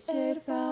survive.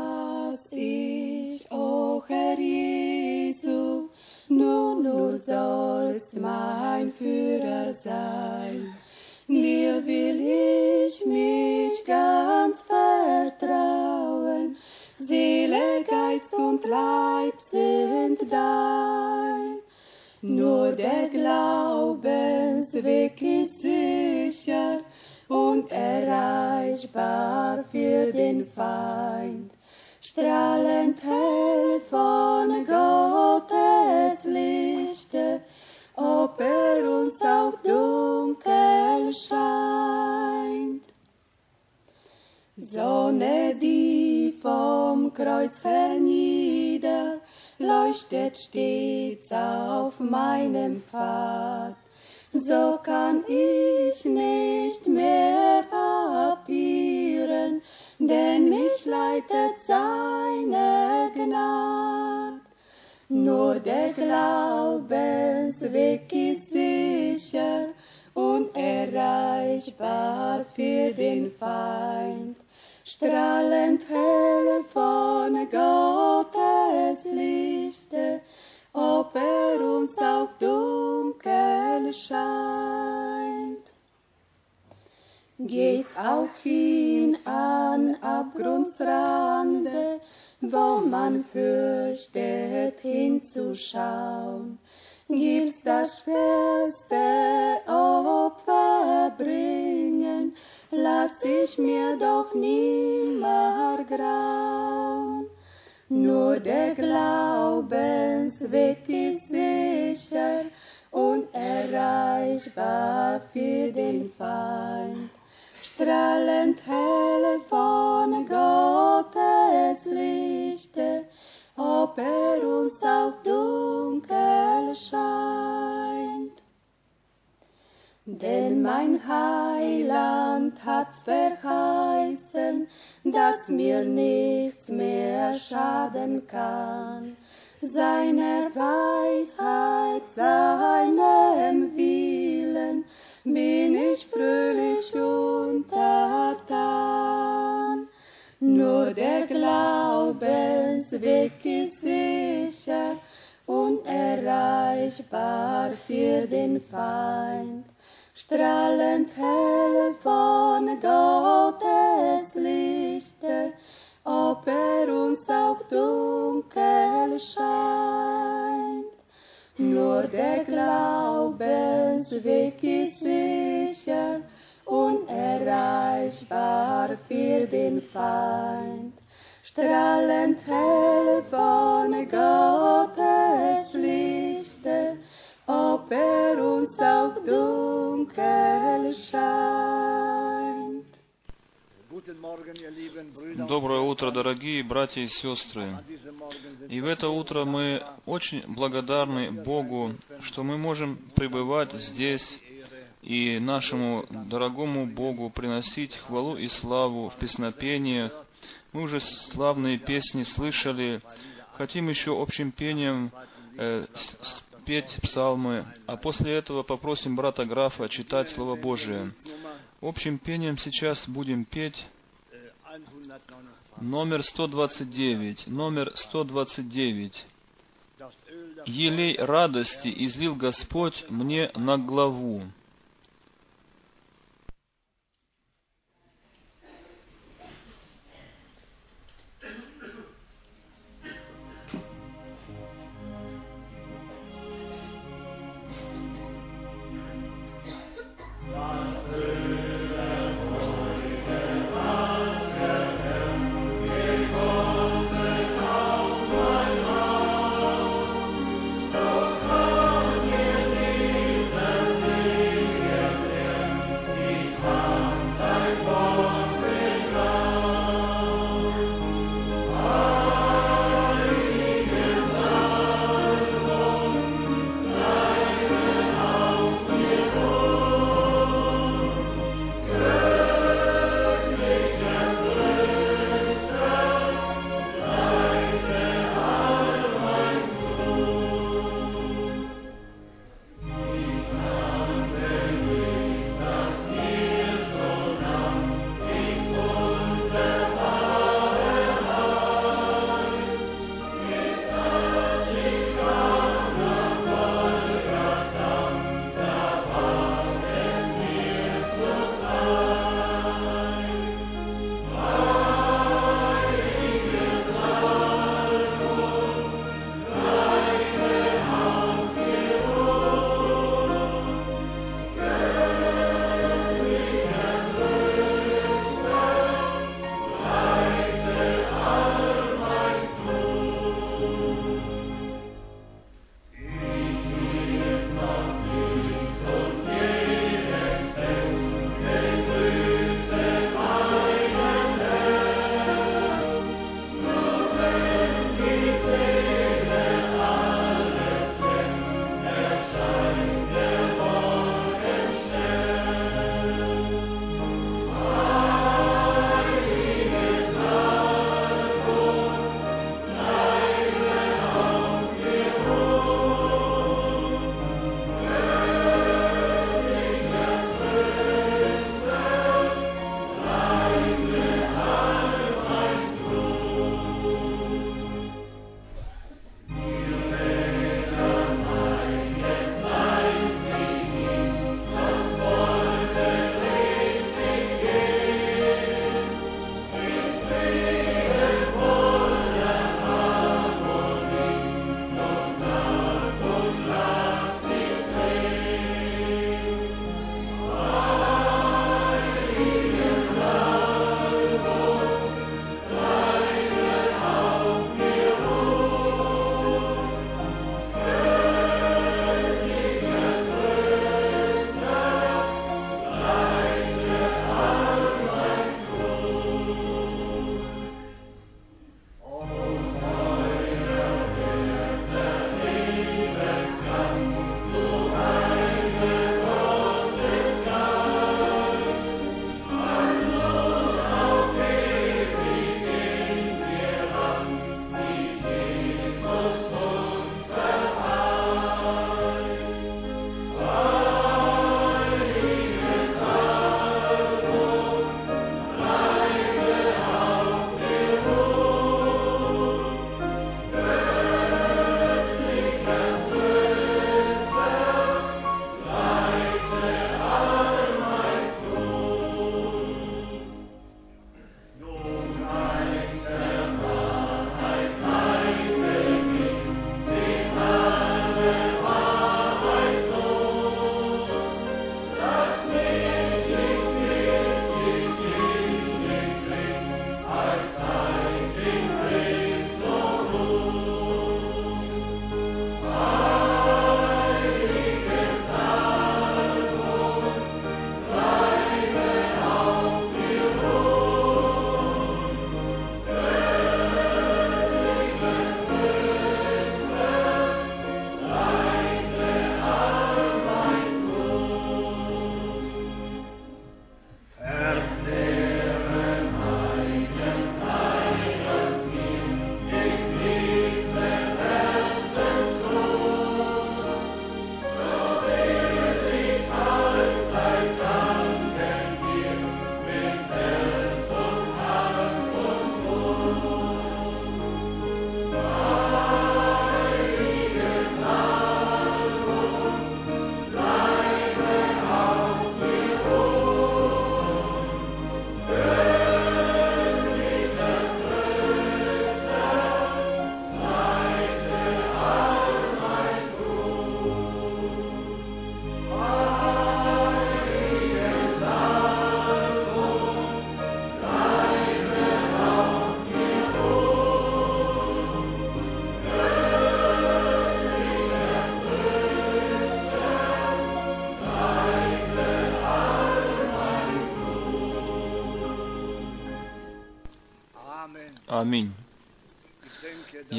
братья и сестры, и в это утро мы очень благодарны Богу, что мы можем пребывать здесь и нашему дорогому Богу приносить хвалу и славу в песнопениях. Мы уже славные песни слышали, хотим еще общим пением э, спеть псалмы, а после этого попросим брата графа читать Слово Божие. Общим пением сейчас будем петь Номер 129. Номер 129. «Елей радости излил Господь мне на главу».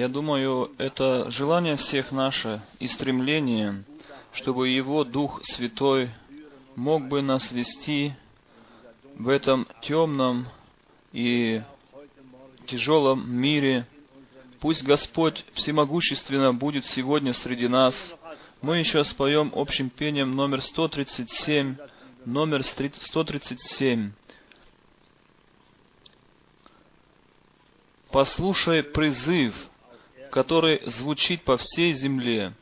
Я думаю, это желание всех наше и стремление, чтобы Его Дух Святой мог бы нас вести в этом темном и тяжелом мире. Пусть Господь всемогущественно будет сегодня среди нас. Мы еще споем общим пением номер 137, номер 137. Послушай призыв, который звучит по всей земле.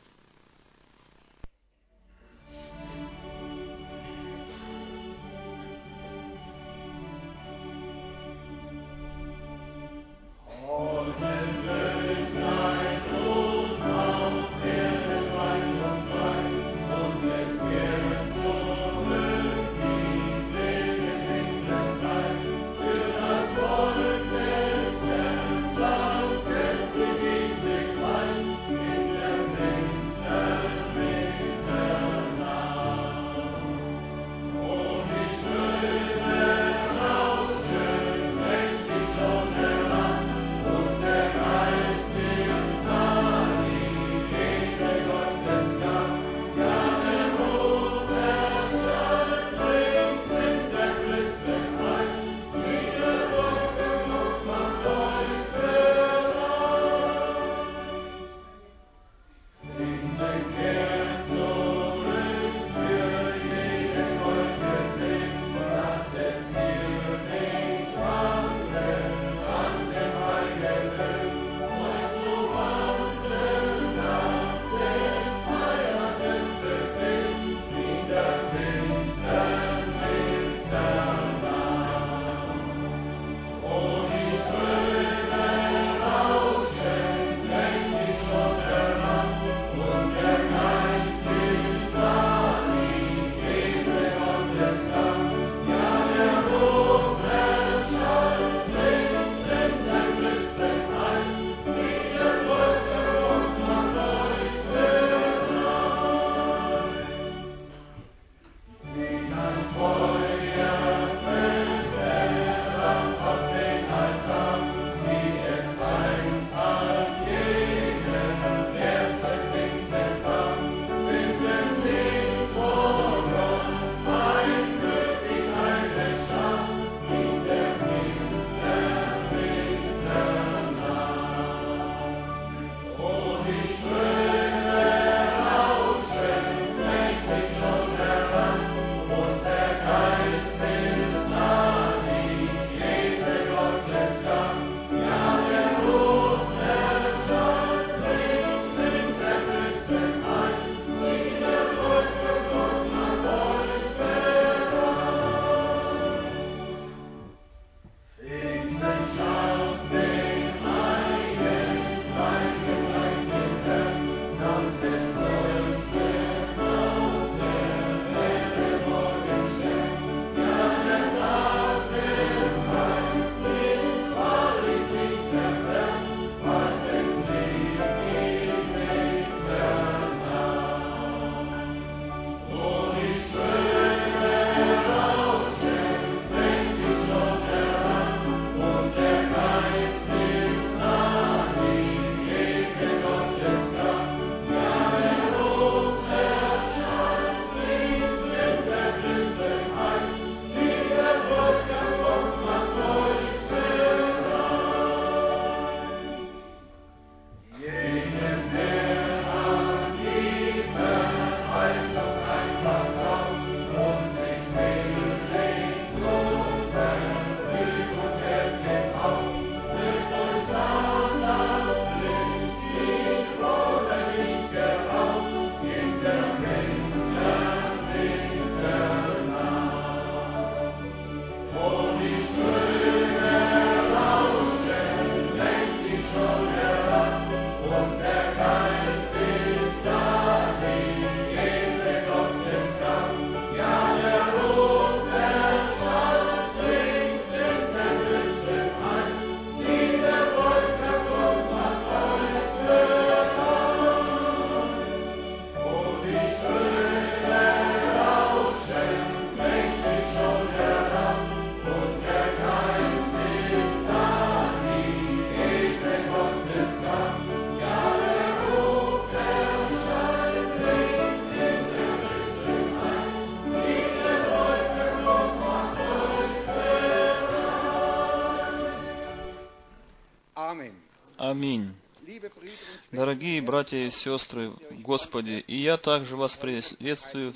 Братья и сестры, Господи, и я также вас приветствую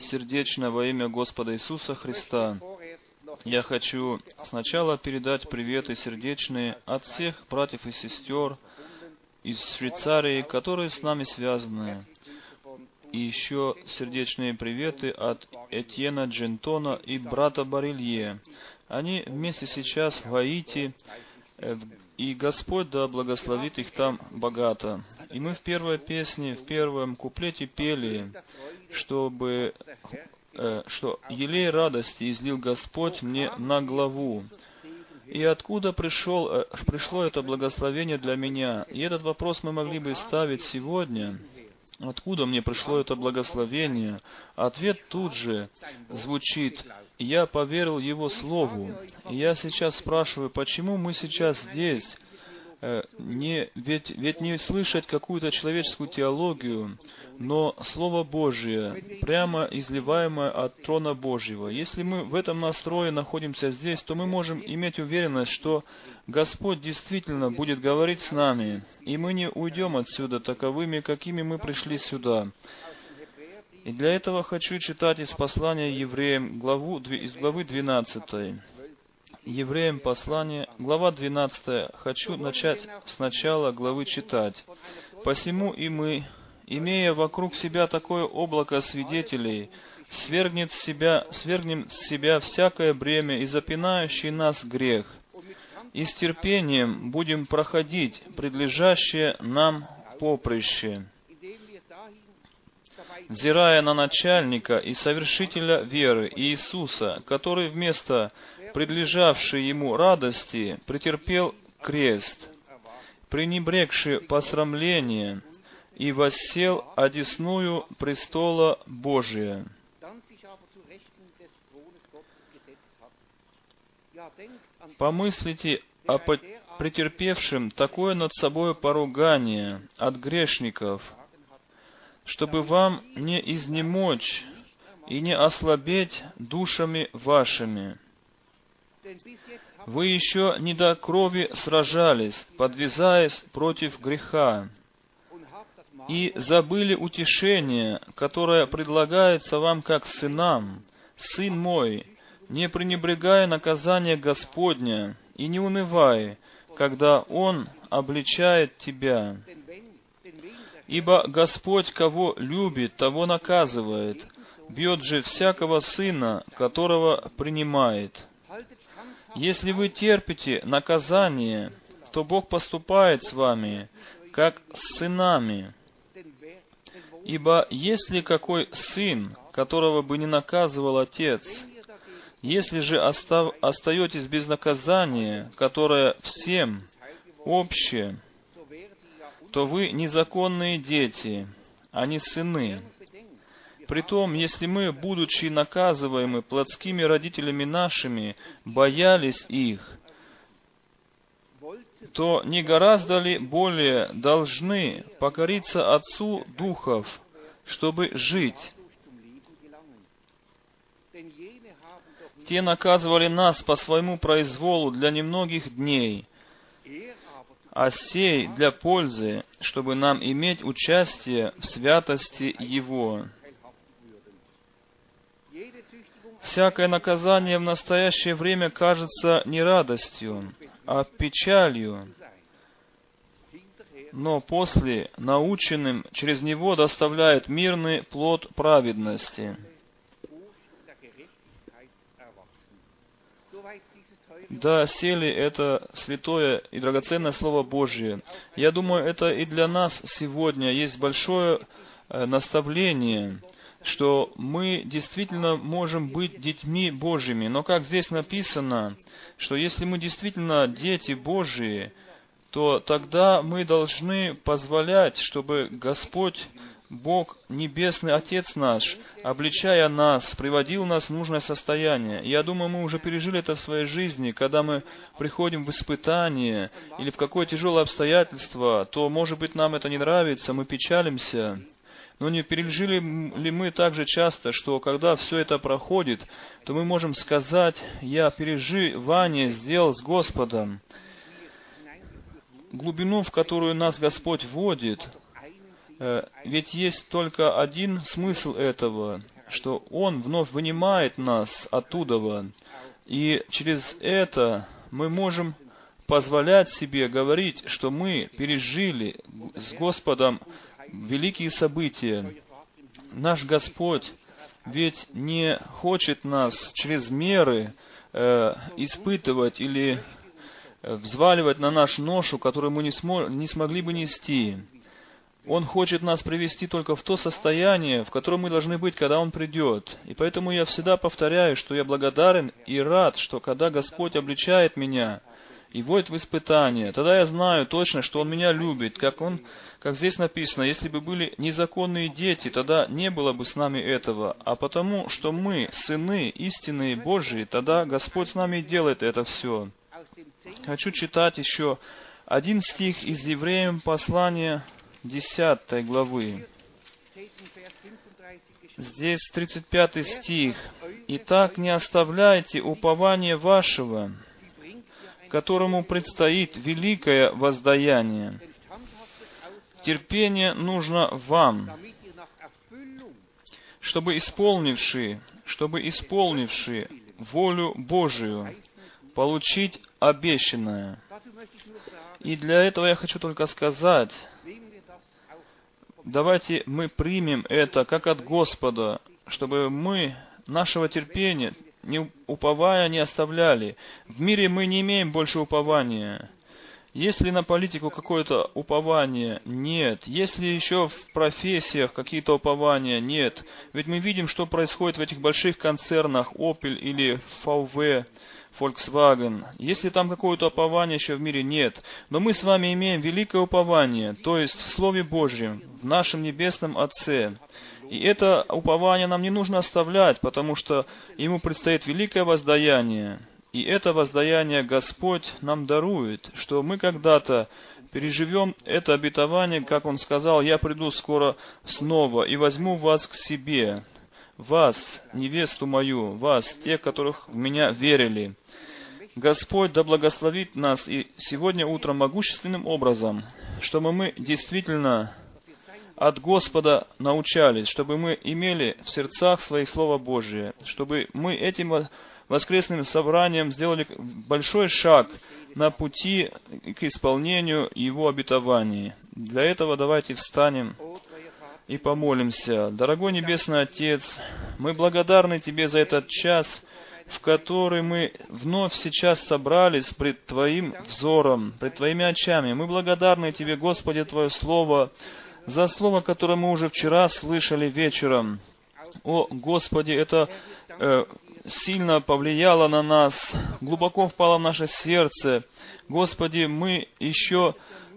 сердечно во имя Господа Иисуса Христа. Я хочу сначала передать приветы сердечные от всех братьев и сестер из Швейцарии, которые с нами связаны. И еще сердечные приветы от Этьена Джентона и брата Барилье. Они вместе сейчас в Гаити, э, и Господь да благословит их там богато. И мы в первой песне, в первом куплете пели, чтобы Э, что елей радости излил Господь мне на главу. И откуда пришел, э, пришло это благословение для меня? И этот вопрос мы могли бы ставить сегодня. Откуда мне пришло это благословение? Ответ тут же звучит. Я поверил Его Слову. Я сейчас спрашиваю, почему мы сейчас здесь? Э, не, ведь, ведь не слышать какую-то человеческую теологию, но Слово Божие, прямо изливаемое от трона Божьего. Если мы в этом настрое находимся здесь, то мы можем иметь уверенность, что Господь действительно будет говорить с нами, и мы не уйдем отсюда таковыми, какими мы пришли сюда. И для этого хочу читать из послания евреям главу, из главы 12. Евреям послание, глава 12. Хочу начать с начала главы читать. «Посему и мы, имея вокруг себя такое облако свидетелей, свергнет себя, свергнем с себя всякое бремя и запинающий нас грех, и с терпением будем проходить предлежащее нам поприще, взирая на начальника и совершителя веры Иисуса, который вместо предлежавшей ему радости, претерпел крест, пренебрегший посрамление, и воссел одесную престола Божия. Помыслите о претерпевшем такое над собой поругание от грешников, чтобы вам не изнемочь и не ослабеть душами вашими. Вы еще не до крови сражались, подвязаясь против греха, и забыли утешение, которое предлагается вам как сынам. Сын мой, не пренебрегая наказание Господня, и не унывай, когда Он обличает тебя. Ибо Господь, кого любит, того наказывает, бьет же всякого сына, которого принимает. Если вы терпите наказание, то Бог поступает с вами, как с сынами. Ибо если какой сын, которого бы не наказывал отец, если же остав, остаетесь без наказания, которое всем общее, то вы незаконные дети, а не сыны. Притом, если мы, будучи наказываемы плотскими родителями нашими, боялись их, то не гораздо ли более должны покориться Отцу Духов, чтобы жить? Те наказывали нас по своему произволу для немногих дней, а сей для пользы, чтобы нам иметь участие в святости Его. Всякое наказание в настоящее время кажется не радостью, а печалью, но после наученным через него доставляет мирный плод праведности. Да, сели это святое и драгоценное Слово Божье. Я думаю, это и для нас сегодня есть большое э, наставление – что мы действительно можем быть детьми Божьими. Но как здесь написано, что если мы действительно дети Божьи, то тогда мы должны позволять, чтобы Господь, Бог, Небесный Отец наш, обличая нас, приводил нас в нужное состояние. Я думаю, мы уже пережили это в своей жизни, когда мы приходим в испытание или в какое тяжелое обстоятельство, то, может быть, нам это не нравится, мы печалимся, но не пережили ли мы так же часто, что когда все это проходит, то мы можем сказать, я переживание сделал с Господом. глубину, в которую нас Господь вводит, ведь есть только один смысл этого, что Он вновь вынимает нас оттуда, и через это мы можем позволять себе говорить, что мы пережили с Господом великие события. Наш Господь ведь не хочет нас через меры э, испытывать или э, взваливать на наш ношу, которую мы не, смо не смогли бы нести. Он хочет нас привести только в то состояние, в котором мы должны быть, когда Он придет. И поэтому я всегда повторяю, что я благодарен и рад, что когда Господь обличает меня и вводит в испытание, тогда я знаю точно, что Он меня любит, как Он, как здесь написано, если бы были незаконные дети, тогда не было бы с нами этого, а потому, что мы сыны истинные Божьи, тогда Господь с нами делает это все. Хочу читать еще один стих из Евреям послания 10 главы. Здесь 35 стих. «Итак, не оставляйте упования вашего, которому предстоит великое воздаяние. Терпение нужно вам, чтобы исполнивши, чтобы исполнивши волю Божию, получить обещанное. И для этого я хочу только сказать, давайте мы примем это как от Господа, чтобы мы нашего терпения, не уповая, не оставляли. В мире мы не имеем больше упования. Если на политику какое-то упование нет, если еще в профессиях какие-то упования нет, ведь мы видим, что происходит в этих больших концернах Opel или VW, Volkswagen. Если там какое-то упование еще в мире нет, но мы с вами имеем великое упование, то есть в Слове Божьем, в нашем Небесном Отце. И это упование нам не нужно оставлять, потому что ему предстоит великое воздаяние. И это воздаяние Господь нам дарует, что мы когда-то переживем это обетование, как Он сказал, «Я приду скоро снова и возьму вас к себе, вас, невесту мою, вас, тех, которых в меня верили». Господь да благословит нас и сегодня утром могущественным образом, чтобы мы действительно от Господа научались, чтобы мы имели в сердцах своих Слово Божие, чтобы мы этим воскресным собранием сделали большой шаг на пути к исполнению Его обетований. Для этого давайте встанем и помолимся. Дорогой Небесный Отец, мы благодарны Тебе за этот час, в который мы вновь сейчас собрались пред Твоим взором, пред Твоими очами. Мы благодарны Тебе, Господи, Твое Слово, за Слово, которое мы уже вчера слышали вечером. О, Господи, это э, сильно повлияло на нас, глубоко впало в наше сердце. Господи, мы еще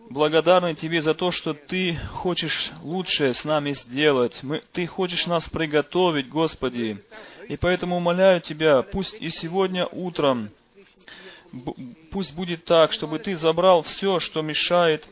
благодарны Тебе за то, что Ты хочешь лучшее с нами сделать. Мы, ты хочешь нас приготовить, Господи. И поэтому умоляю Тебя, пусть и сегодня утром, пусть будет так, чтобы Ты забрал все, что мешает,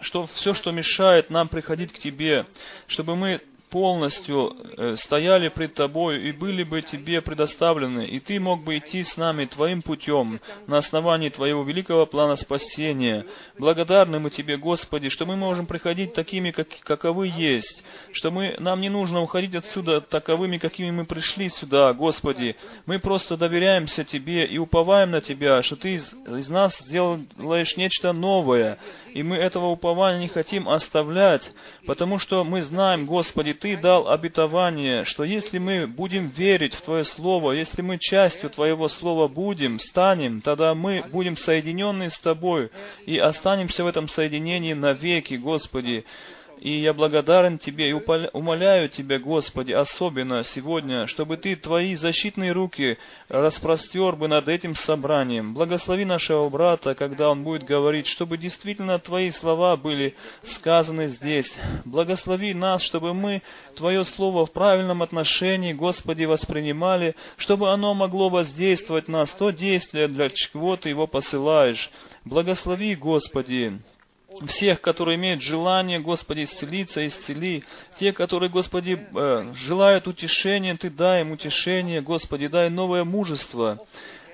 что все, что мешает нам приходить к Тебе, чтобы мы полностью э, стояли пред Тобою и были бы Тебе предоставлены, и Ты мог бы идти с нами Твоим путем на основании Твоего великого плана спасения. Благодарны мы Тебе, Господи, что мы можем приходить такими, как, каковы есть, что мы, нам не нужно уходить отсюда таковыми, какими мы пришли сюда, Господи. Мы просто доверяемся Тебе и уповаем на Тебя, что Ты из, из нас сделаешь нечто новое, и мы этого упования не хотим оставлять, потому что мы знаем, Господи, Ты дал обетование, что если мы будем верить в Твое Слово, если мы частью Твоего Слова будем, станем, тогда мы будем соединены с Тобой и останемся в этом соединении навеки, Господи. И я благодарен Тебе и умоляю Тебя, Господи, особенно сегодня, чтобы Ты Твои защитные руки распростер бы над этим собранием. Благослови нашего брата, когда он будет говорить, чтобы действительно Твои слова были сказаны здесь. Благослови нас, чтобы мы Твое Слово в правильном отношении, Господи, воспринимали, чтобы оно могло воздействовать на нас, то действие, для чего Ты его посылаешь. Благослови, Господи, всех, которые имеют желание, Господи, исцелиться, исцели. Те, которые, Господи, э, желают утешения, Ты дай им утешение, Господи, дай новое мужество.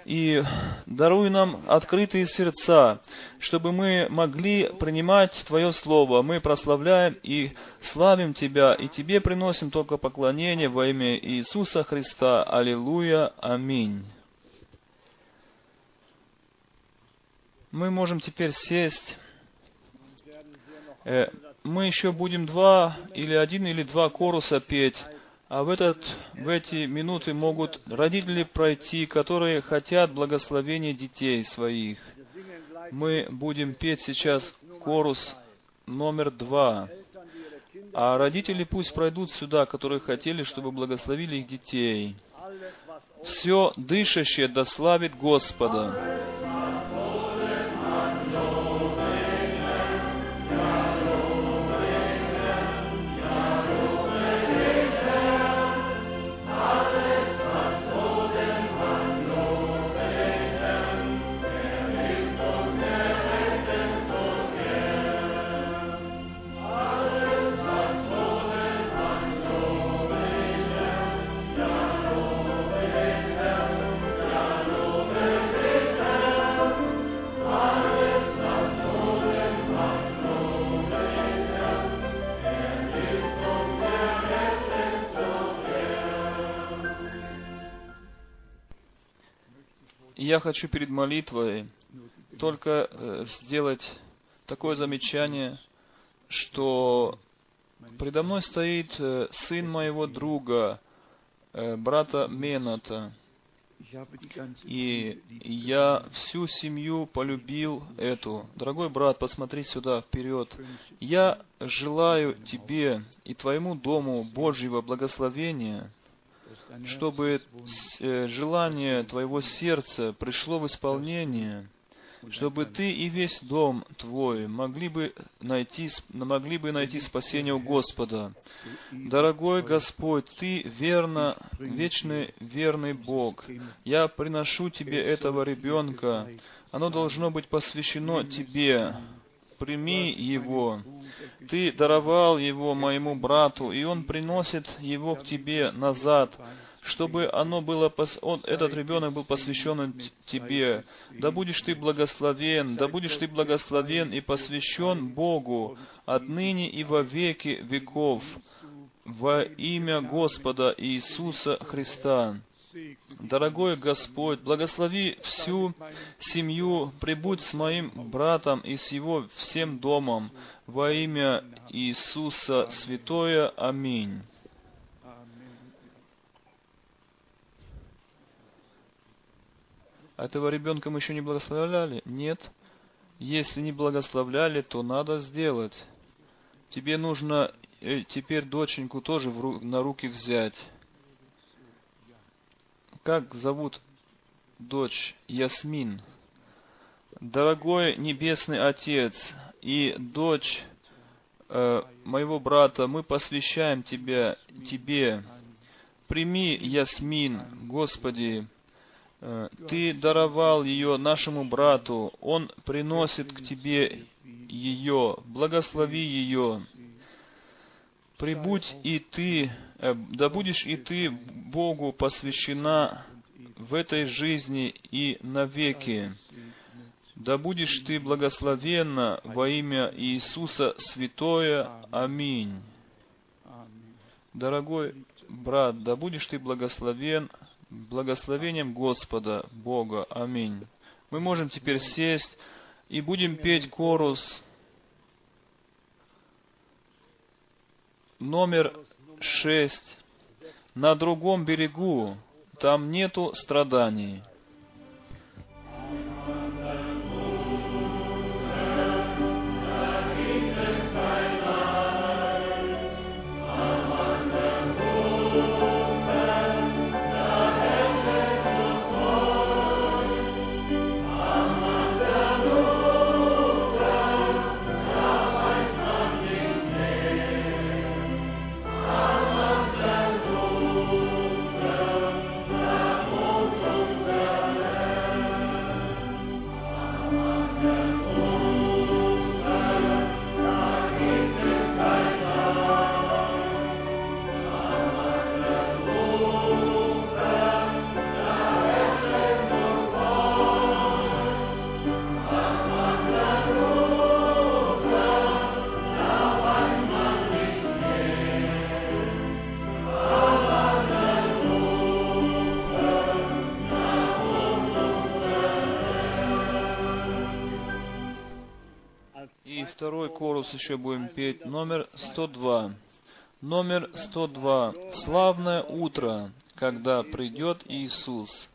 И даруй нам открытые сердца, чтобы мы могли принимать Твое Слово. Мы прославляем и славим Тебя, и Тебе приносим только поклонение во имя Иисуса Христа. Аллилуйя. Аминь. Мы можем теперь сесть. Э, мы еще будем два или один или два коруса петь. А в, этот, в эти минуты могут родители пройти, которые хотят благословения детей своих. Мы будем петь сейчас корус номер два. А родители пусть пройдут сюда, которые хотели, чтобы благословили их детей. Все дышащее дославит Господа. Я хочу перед молитвой только э, сделать такое замечание, что предо мной стоит э, сын моего друга, э, брата Мената. И я всю семью полюбил эту. Дорогой брат, посмотри сюда, вперед. Я желаю тебе и твоему дому Божьего благословения – чтобы э, желание твоего сердца пришло в исполнение, чтобы ты и весь дом твой могли бы найти, могли бы найти спасение у Господа. Дорогой Господь, Ты верно, вечный верный Бог. Я приношу Тебе этого ребенка. Оно должно быть посвящено Тебе прими его. Ты даровал его моему брату, и он приносит его к тебе назад, чтобы оно было, он, этот ребенок был посвящен тебе. Да будешь ты благословен, да будешь ты благословен и посвящен Богу отныне и во веки веков во имя Господа Иисуса Христа. Дорогой Господь, благослови всю семью, прибудь с моим братом и с его всем домом во имя Иисуса Святое. Аминь. Этого ребенка мы еще не благословляли? Нет. Если не благословляли, то надо сделать. Тебе нужно э, теперь доченьку тоже на руки взять как зовут дочь Ясмин? Дорогой Небесный Отец и дочь э, моего брата, мы посвящаем Тебя, Тебе. Прими Ясмин, Господи, э, Ты даровал ее нашему брату, он приносит к Тебе ее, благослови ее. Прибудь и Ты, да будешь и ты Богу посвящена в этой жизни и навеки. Да будешь ты благословенна во имя Иисуса Святое. Аминь. Дорогой брат, да будешь ты благословен благословением Господа Бога. Аминь. Мы можем теперь сесть и будем петь корус номер шесть. На другом берегу, там нету страданий. Корус еще будем петь, номер 102. Номер 102. Славное утро, когда придет Иисус.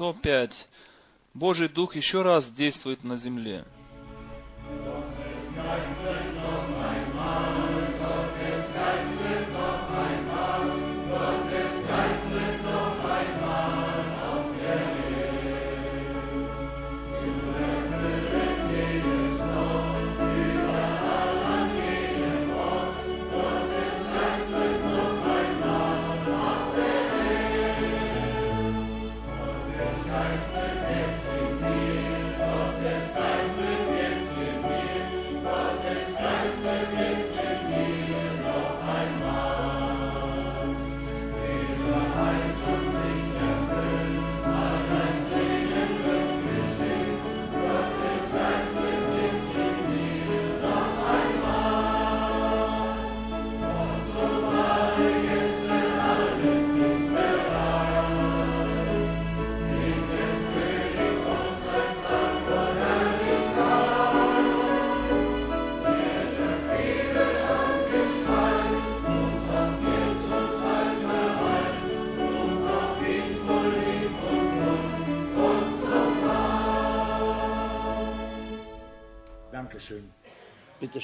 105. Божий Дух еще раз действует на земле.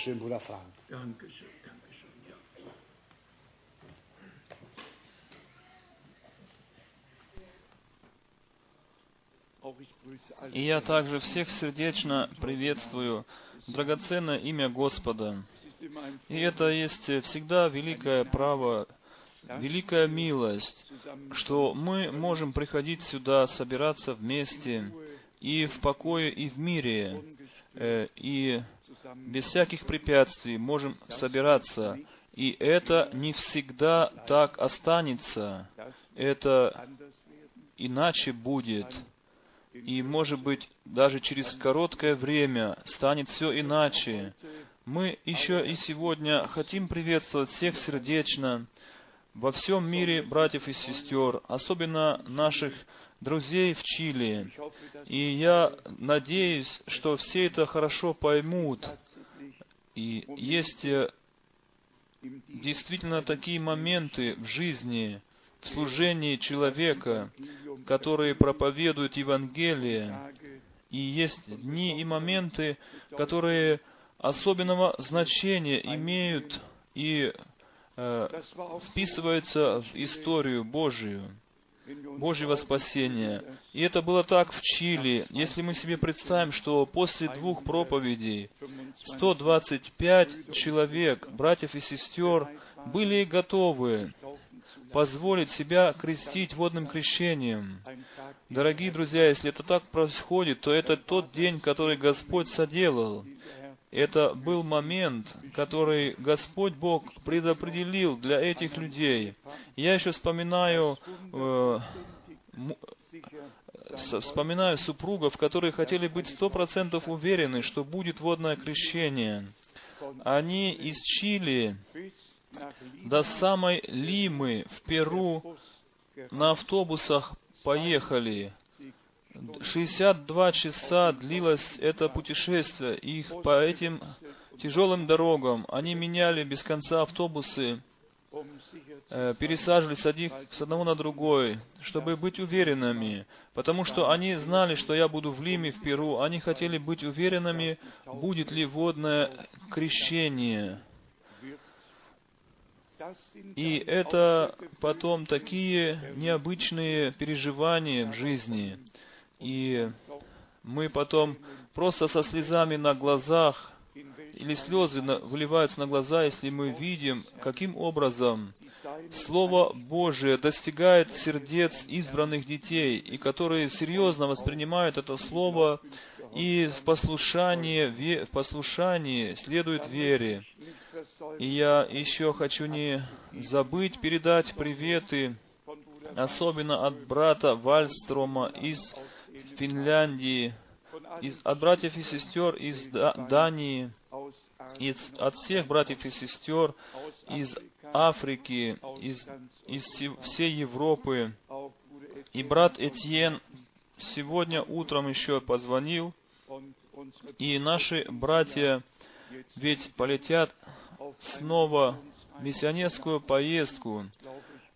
Bitte schön, Bruder Frank. Dankeschön, Dankeschön. Ja. И я также всех сердечно приветствую драгоценное имя Господа. И это есть всегда великое право, великая милость, что мы можем приходить сюда, собираться вместе и в покое, и в мире, э, и без всяких препятствий можем собираться. И это не всегда так останется. Это иначе будет. И, может быть, даже через короткое время станет все иначе. Мы еще и сегодня хотим приветствовать всех сердечно во всем мире братьев и сестер, особенно наших друзей в Чили. И я надеюсь, что все это хорошо поймут, И есть э, действительно такие моменты в жизни, в служении человека, которые проповедуют Евангелие, и есть дни и моменты, которые особенного значения имеют и э, вписываются в историю Божию, Божьего спасения. И это было так в Чили. Если мы себе представим, что после двух проповедей 125 человек, братьев и сестер, были готовы позволить себя крестить водным крещением. Дорогие друзья, если это так происходит, то это тот день, который Господь соделал. Это был момент, который Господь Бог предопределил для этих людей. Я еще вспоминаю, э, вспоминаю супругов, которые хотели быть сто процентов уверены, что будет водное крещение. Они из Чили до самой Лимы в Перу на автобусах поехали. 62 часа длилось это путешествие. Их по этим тяжелым дорогам они меняли без конца автобусы, э, пересаживались с, одних, с одного на другой, чтобы быть уверенными. Потому что они знали, что я буду в Лиме, в Перу. Они хотели быть уверенными, будет ли водное крещение. И это потом такие необычные переживания в жизни. И мы потом просто со слезами на глазах, или слезы выливаются на глаза, если мы видим, каким образом Слово Божие достигает сердец избранных детей, и которые серьезно воспринимают это Слово и в послушании, в послушании следуют вере. И я еще хочу не забыть передать приветы, особенно от брата Вальстрома из Финляндии, из, от братьев и сестер из Дании, из, от всех братьев и сестер из Африки, из, из всей Европы. И брат Этьен сегодня утром еще позвонил, и наши братья ведь полетят снова в миссионерскую поездку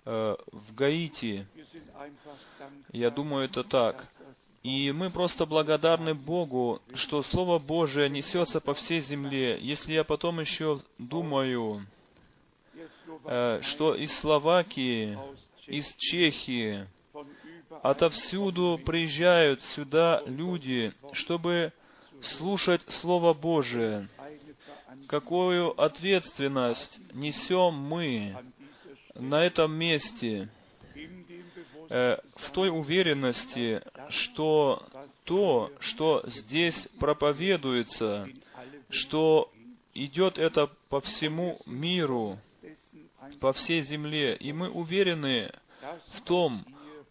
э, в Гаити. Я думаю, это так. И мы просто благодарны Богу, что Слово Божие несется по всей земле. Если я потом еще думаю, э, что из Словакии, из Чехии, отовсюду приезжают сюда люди, чтобы слушать Слово Божие. Какую ответственность несем мы на этом месте, э, в той уверенности, что то, что здесь проповедуется, что идет это по всему миру, по всей земле, и мы уверены в том,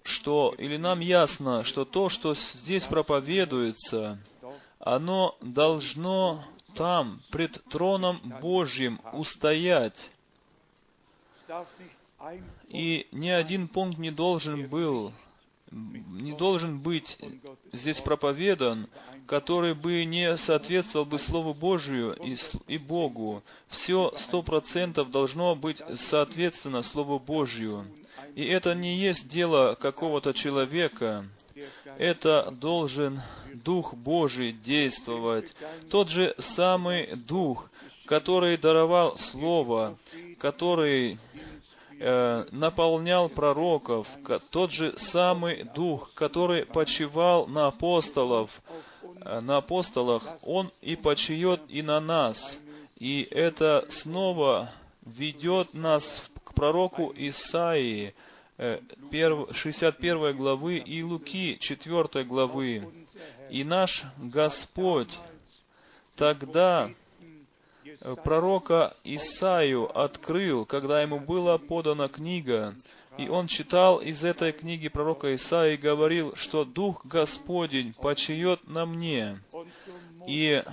что, или нам ясно, что то, что здесь проповедуется, оно должно там, пред троном Божьим, устоять. И ни один пункт не должен был, не должен быть здесь проповедан, который бы не соответствовал бы Слову Божию и, и Богу. Все сто процентов должно быть соответственно Слову Божию. И это не есть дело какого-то человека, это должен Дух Божий действовать. Тот же самый Дух, который даровал Слово, который э, наполнял пророков, тот же самый Дух, который почивал на апостолов, э, на апостолах, Он и почиет и на нас. И это снова ведет нас к пророку Исаии, 61 главы и Луки 4 главы. И наш Господь тогда э, пророка Исаию открыл, когда ему была подана книга, и он читал из этой книги пророка Исаии и говорил, что Дух Господень почиет на мне. И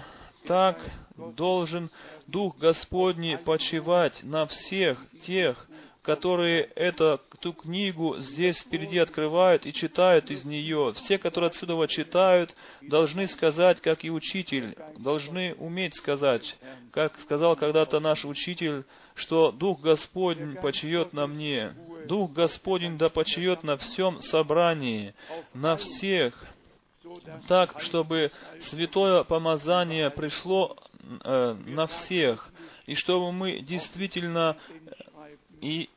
так должен Дух Господний почивать на всех тех, которые это, эту книгу здесь впереди открывают и читают из нее. Все, которые отсюда читают, должны сказать, как и учитель, должны уметь сказать, как сказал когда-то наш учитель, что Дух Господень почиет на мне. Дух Господень да почиет на всем собрании, на всех, так, чтобы святое помазание пришло э, на всех, и чтобы мы действительно и,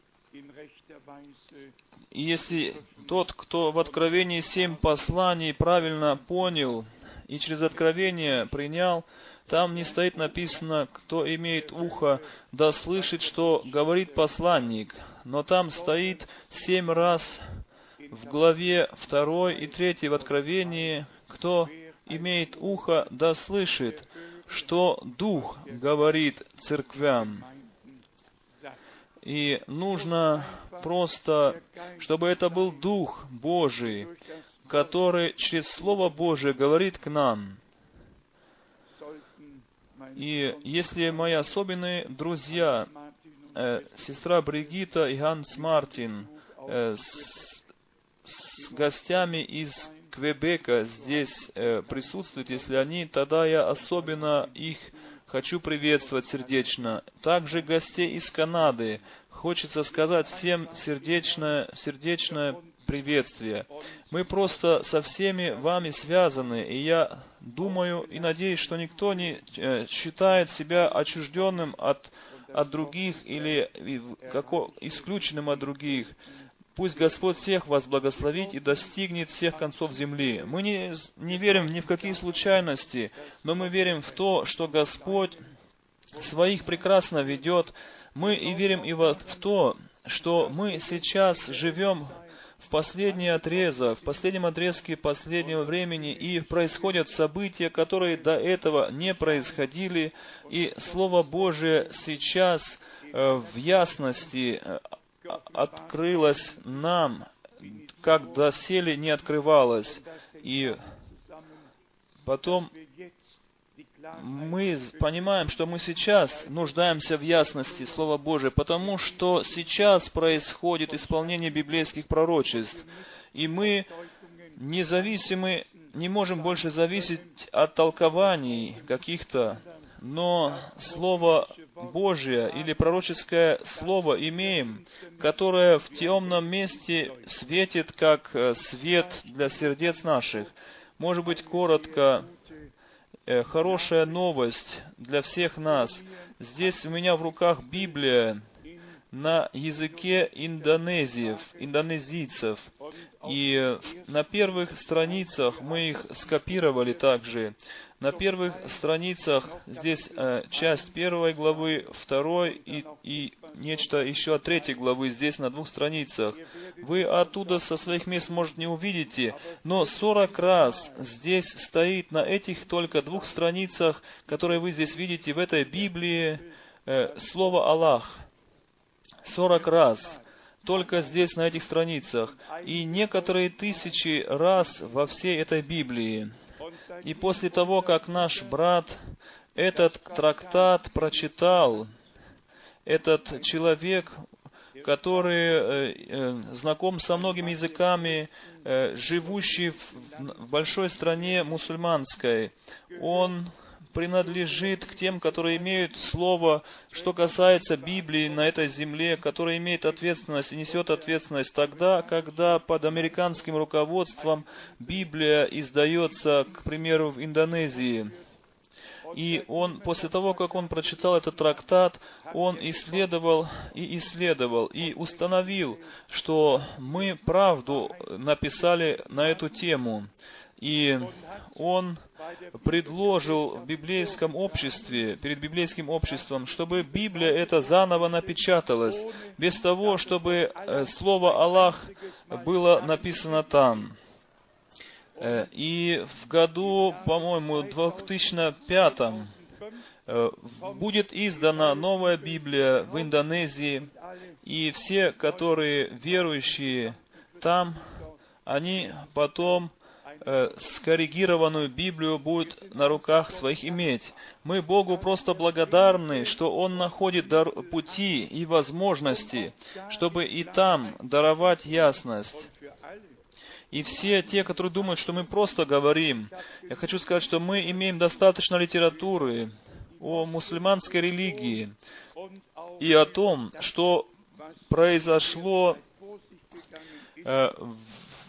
и если тот, кто в Откровении семь посланий правильно понял и через Откровение принял, там не стоит написано, кто имеет ухо, да слышит, что говорит посланник. Но там стоит семь раз в главе 2 и 3 в Откровении, кто имеет ухо, да слышит, что Дух говорит церквям. И нужно просто, чтобы это был Дух Божий, который через Слово Божие говорит к нам. И если мои особенные друзья, э, сестра Бригита и Ганс Мартин, э, с, с гостями из Квебека здесь э, присутствуют, если они, тогда я особенно их хочу приветствовать сердечно. Также гостей из Канады. Хочется сказать всем сердечное, сердечное приветствие. Мы просто со всеми вами связаны, и я думаю и надеюсь, что никто не э, считает себя отчужденным от, от других или како, исключенным от других. Пусть Господь всех вас благословит и достигнет всех концов земли. Мы не, не верим ни в какие случайности, но мы верим в то, что Господь своих прекрасно ведет. Мы и верим и в то, что мы сейчас живем в последний отрезок, в последнем отрезке последнего времени, и происходят события, которые до этого не происходили, и Слово Божие сейчас э, в ясности э, открылось нам, как доселе не открывалось. И потом мы понимаем, что мы сейчас нуждаемся в ясности Слова Божия, потому что сейчас происходит исполнение библейских пророчеств. И мы независимы, не можем больше зависеть от толкований каких-то, но Слово Божие или пророческое Слово имеем, которое в темном месте светит, как э, свет для сердец наших. Может быть, коротко, э, хорошая новость для всех нас. Здесь у меня в руках Библия на языке индонезиев, индонезийцев. И на первых страницах мы их скопировали также. На первых страницах здесь э, часть первой главы, второй и, и нечто еще от третьей главы здесь на двух страницах. Вы оттуда со своих мест, может, не увидите, но 40 раз здесь стоит на этих только двух страницах, которые вы здесь видите в этой Библии, э, слово Аллах. 40 раз только здесь, на этих страницах, и некоторые тысячи раз во всей этой Библии. И после того, как наш брат этот трактат прочитал, этот человек, который э, э, знаком со многими языками, э, живущий в, в большой стране мусульманской, он принадлежит к тем, которые имеют слово, что касается Библии на этой земле, который имеет ответственность и несет ответственность тогда, когда под американским руководством Библия издается, к примеру, в Индонезии. И он, после того, как он прочитал этот трактат, он исследовал и исследовал, и установил, что мы правду написали на эту тему. И он предложил в библейском обществе, перед библейским обществом, чтобы Библия это заново напечаталась, без того, чтобы э, слово Аллах было написано там. Э, и в году, по-моему, 2005 э, будет издана новая Библия в Индонезии, и все, которые верующие там, они потом э, скоррегированную Библию будут на руках своих иметь. Мы Богу просто благодарны, что Он находит пути и возможности, чтобы и там даровать ясность. И все те, которые думают, что мы просто говорим, я хочу сказать, что мы имеем достаточно литературы о мусульманской религии и о том, что произошло vor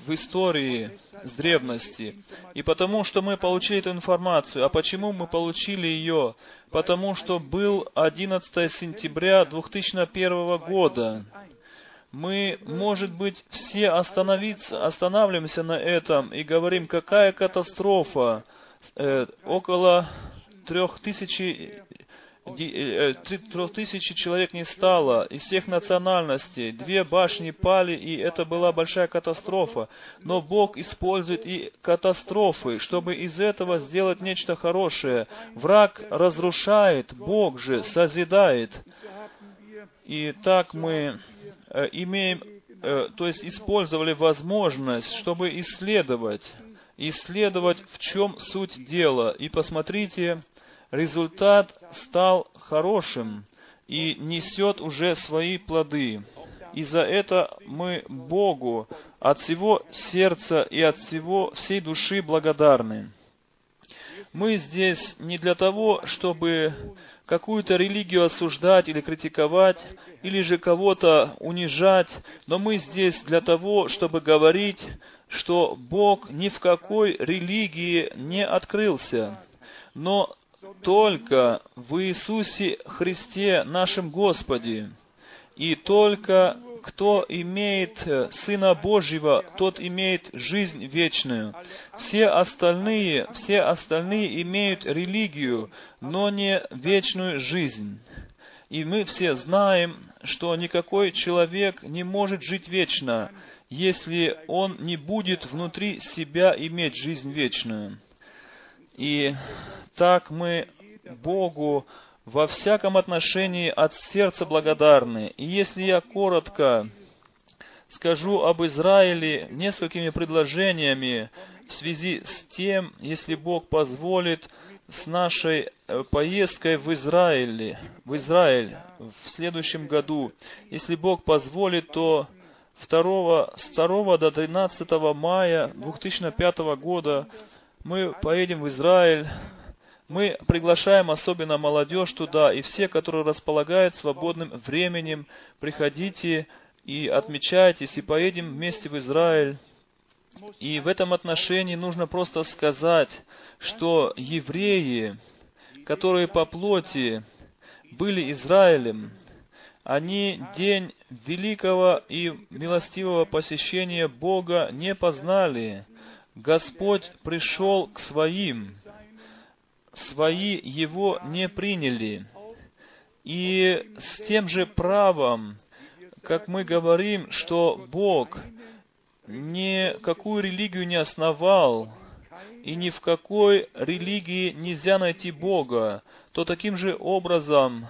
в истории с древности. И потому что мы получили эту информацию. А почему мы получили ее? Потому что был 11 сентября 2001 года. Мы, может быть, все остановиться, останавливаемся на этом и говорим, какая катастрофа. Э, около трех тысяч Ди- три- трех тысяч человек не стало из всех национальностей. Две башни пали, и это была большая катастрофа. Но Бог использует и катастрофы, чтобы из этого сделать нечто хорошее. Враг разрушает, Бог же созидает. И так мы э, имеем, э, то есть использовали возможность, чтобы исследовать, исследовать, в чем суть дела. И посмотрите, результат стал хорошим и несет уже свои плоды. И за это мы Богу от всего сердца и от всего всей души благодарны. Мы здесь не для того, чтобы какую-то религию осуждать или критиковать, или же кого-то унижать, но мы здесь для того, чтобы говорить, что Бог ни в какой религии не открылся, но только в Иисусе Христе, нашем Господе. И только кто имеет Сына Божьего, тот имеет жизнь вечную. Все остальные, все остальные имеют религию, но не вечную жизнь. И мы все знаем, что никакой человек не может жить вечно, если он не будет внутри себя иметь жизнь вечную. И так мы Богу во всяком отношении от сердца благодарны. И если я коротко скажу об Израиле несколькими предложениями в связи с тем, если Бог позволит, с нашей э, поездкой в Израиль, в Израиль в следующем году. Если Бог позволит, то 2, с 2 до 13 мая 2005 года мы поедем в Израиль. Мы приглашаем особенно молодежь туда, и все, которые располагают свободным временем, приходите и отмечайтесь, и поедем вместе в Израиль. И в этом отношении нужно просто сказать, что евреи, которые по плоти были Израилем, они день великого и милостивого посещения Бога не познали. Господь пришел к своим, свои его не приняли. И с тем же правом, как мы говорим, что Бог ни какую религию не основал, и ни в какой религии нельзя найти Бога, то таким же образом,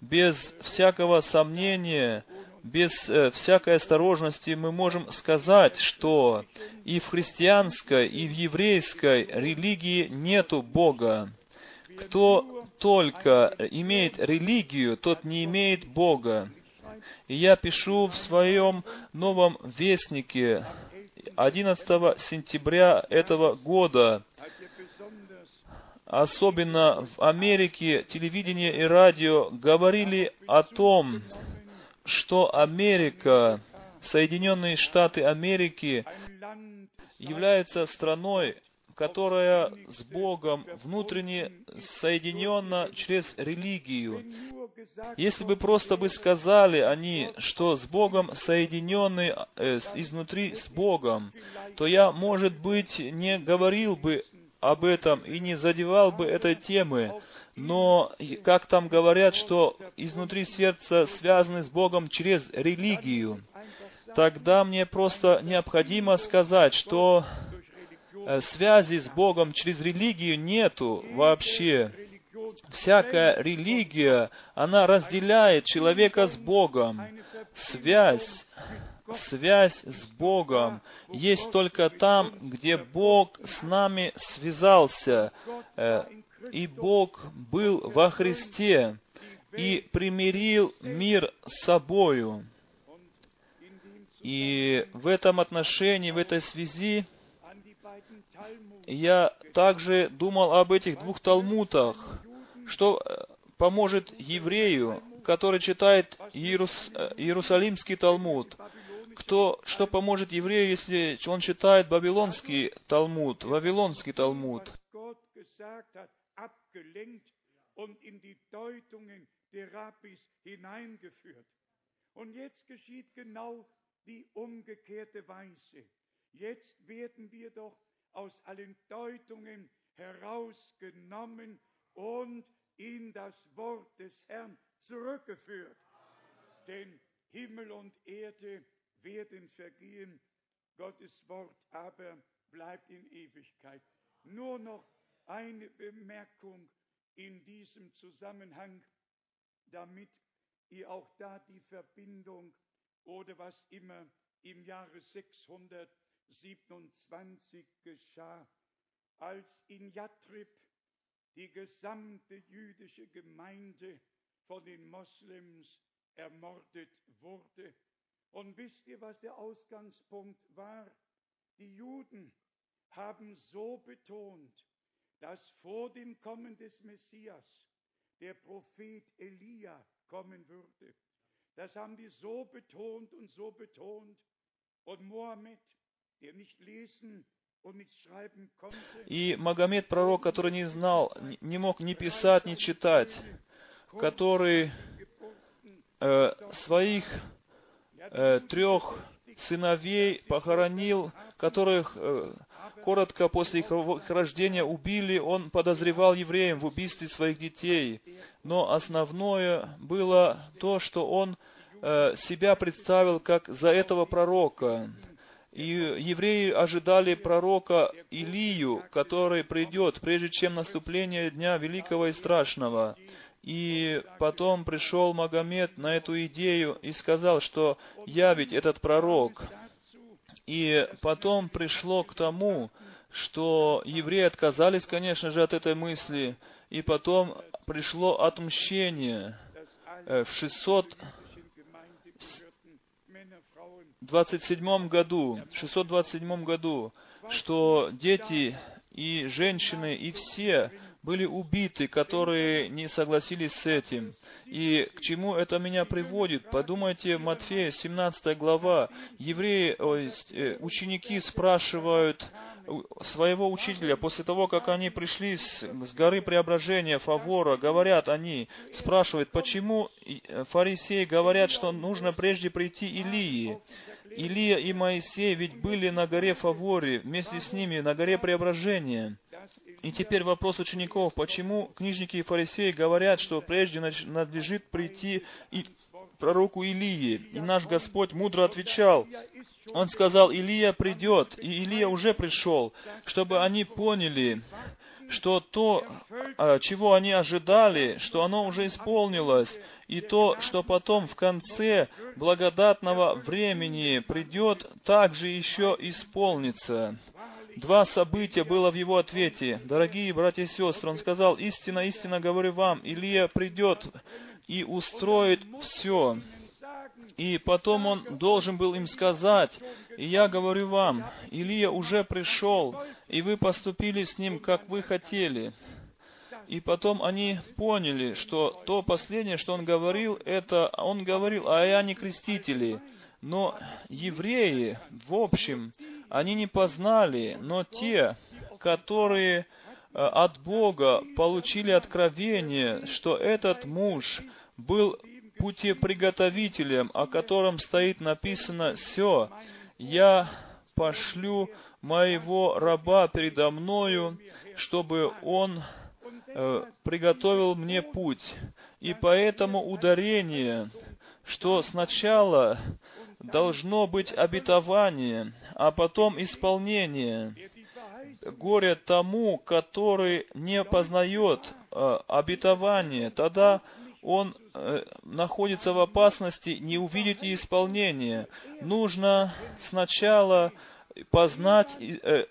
без всякого сомнения, без э, всякой осторожности мы можем сказать, что и в христианской, и в еврейской религии нету Бога. Кто только имеет религию, тот не имеет Бога. И я пишу в своем новом вестнике 11 сентября этого года, особенно в Америке, телевидение и радио говорили о том, что Америка, Соединенные Штаты Америки являются страной, которая с Богом внутренне соединена через религию. Если бы просто бы сказали они, что с Богом соединены э, изнутри с Богом, то я, может быть, не говорил бы об этом и не задевал бы этой темы. Но, как там говорят, что изнутри сердца связаны с Богом через религию, тогда мне просто необходимо сказать, что э, связи с Богом через религию нету вообще. Всякая религия, она разделяет человека с Богом. Связь связь с Богом есть только там, где Бог с нами связался, э, и Бог был во Христе и примирил мир с собою. И в этом отношении, в этой связи, я также думал об этих двух талмутах, что э, поможет еврею, который читает Иерус, э, Иерусалимский Талмуд, кто, что поможет еврею, если он читает Вавилонский Талмуд, Вавилонский Талмуд. Und jetzt geschieht genau die umgekehrte Weise. Jetzt werden wir doch aus allen Deutungen herausgenommen und in das Wort des Herrn zurückgeführt. Denn Himmel und Erde werden vergehen, Gottes Wort aber bleibt in Ewigkeit. Nur noch eine Bemerkung in diesem Zusammenhang, damit ihr auch da die Verbindung oder was immer im Jahre 627 geschah, als in Yatrib die gesamte jüdische Gemeinde von den Moslems ermordet wurde. Und wisst ihr, was der Ausgangspunkt war? Die Juden haben so betont, dass vor dem Kommen des Messias der Prophet Elia kommen würde. Das haben die so betont und so betont. Und Mohammed, der nicht lesen и Магомед, пророк, который не знал, не мог ни писать, ни читать, который э, своих э, трех сыновей похоронил, которых э, коротко после их рождения убили, он подозревал евреям в убийстве своих детей. Но основное было то, что он э, себя представил как за этого пророка. И евреи ожидали пророка Илию, который придет, прежде чем наступление Дня Великого и Страшного. И потом пришел Магомед на эту идею и сказал, что я ведь этот пророк. И потом пришло к тому, что евреи отказались, конечно же, от этой мысли, и потом пришло отмщение э, в 600 27 году, 627 году, что дети и женщины, и все были убиты, которые не согласились с этим. И к чему это меня приводит? Подумайте, Матфея, 17 глава, евреи, э, ученики спрашивают своего учителя, после того, как они пришли с, с горы преображения Фавора, говорят они, спрашивают, почему э, фарисеи говорят, что нужно прежде прийти Илии. Илия и Моисей ведь были на горе Фаворе, вместе с ними на горе Преображения. И теперь вопрос учеников, почему книжники и фарисеи говорят, что прежде надлежит прийти и пророку Илии. И наш Господь мудро отвечал. Он сказал, Илия придет, и Илия уже пришел, чтобы они поняли, что то, а, чего они ожидали, что оно уже исполнилось, и то, что потом в конце благодатного времени придет, также еще исполнится. Два события было в его ответе. Дорогие братья и сестры, он сказал, истинно, истинно говорю вам, Илия придет и устроит все. И потом он должен был им сказать, и я говорю вам, Илия уже пришел, и вы поступили с ним, как вы хотели. И потом они поняли, что то последнее, что он говорил, это он говорил о Иоанне Крестителе. Но евреи, в общем, они не познали, но те, которые э, от Бога получили откровение, что этот муж был путеприготовителем, о котором стоит написано «Все, я пошлю моего раба передо мною, чтобы он э, приготовил мне путь». И поэтому ударение, что сначала должно быть обетование, а потом исполнение. Горе тому, который не познает э, обетование, тогда он э, находится в опасности не увидеть и исполнение. Нужно сначала познать э, э,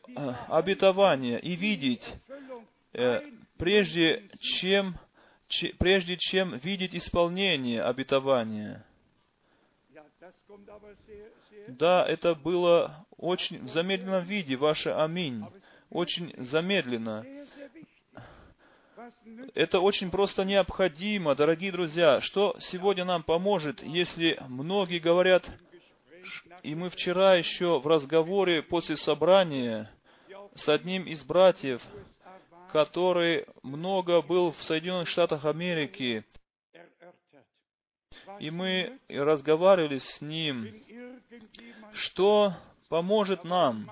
обетование и видеть, э, прежде чем, че, прежде чем видеть исполнение обетования. Да, это было очень в замедленном виде, ваше аминь. Очень замедленно. Это очень просто необходимо, дорогие друзья. Что сегодня нам поможет, если многие говорят, и мы вчера еще в разговоре после собрания с одним из братьев, который много был в Соединенных Штатах Америки, и мы разговаривали с ним, что поможет нам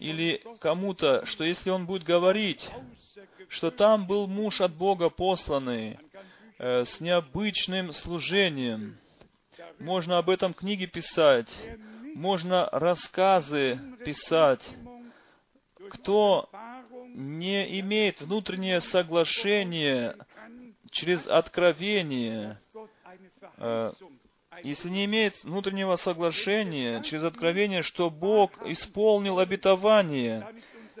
или кому-то, что если он будет говорить, что там был муж от Бога посланный э, с необычным служением, можно об этом книги писать, можно рассказы писать, кто не имеет внутреннее соглашение через откровение, Gott если не имеет внутреннего соглашения через откровение, что Бог исполнил обетование,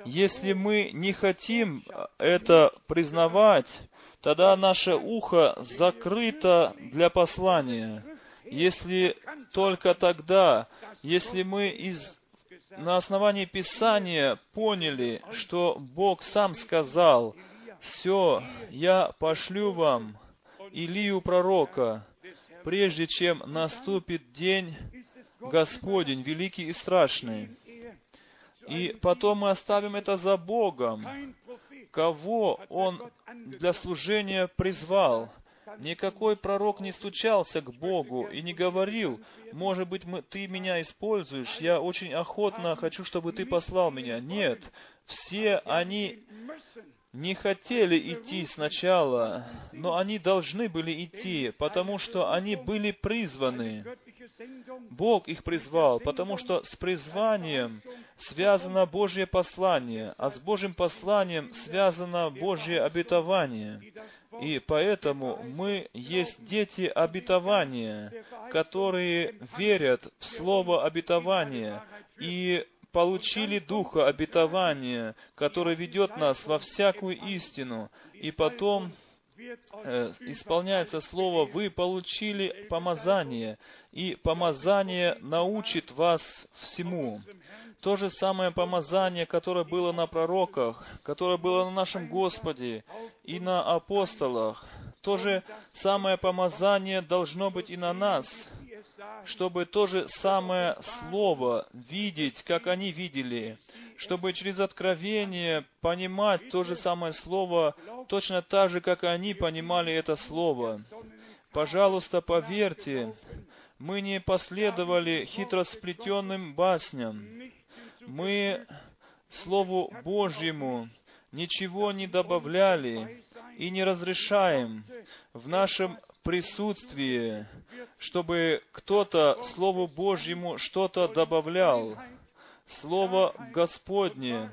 если мы не хотим это признавать, тогда наше ухо закрыто для послания. Если только тогда, если мы из, на основании Писания поняли, что Бог сам сказал, «Все, я пошлю вам Илию пророка, прежде чем наступит день Господень, великий и страшный». И потом мы оставим это за Богом, кого Он для служения призвал. Никакой пророк не стучался к Богу и не говорил, может быть, мы, ты меня используешь, я очень охотно хочу, чтобы ты послал меня. Нет, все они не хотели идти сначала, но они должны были идти, потому что они были призваны. Бог их призвал, потому что с призванием связано Божье послание, а с Божьим посланием связано Божье обетование. И поэтому мы есть дети обетования, которые верят в слово обетования и получили духа обетования, который ведет нас во всякую истину. И потом э, исполняется слово, вы получили помазание, и помазание научит вас всему. То же самое помазание, которое было на пророках, которое было на нашем Господе и на апостолах, то же самое помазание должно быть и на нас, чтобы то же самое слово видеть, как они видели, чтобы через откровение понимать то же самое слово точно так же, как они понимали это слово. Пожалуйста, поверьте, мы не последовали хитро сплетенным басням. Мы Слову Божьему ничего не добавляли и не разрешаем в нашем присутствии, чтобы кто-то Слову Божьему что-то добавлял. Слово Господне,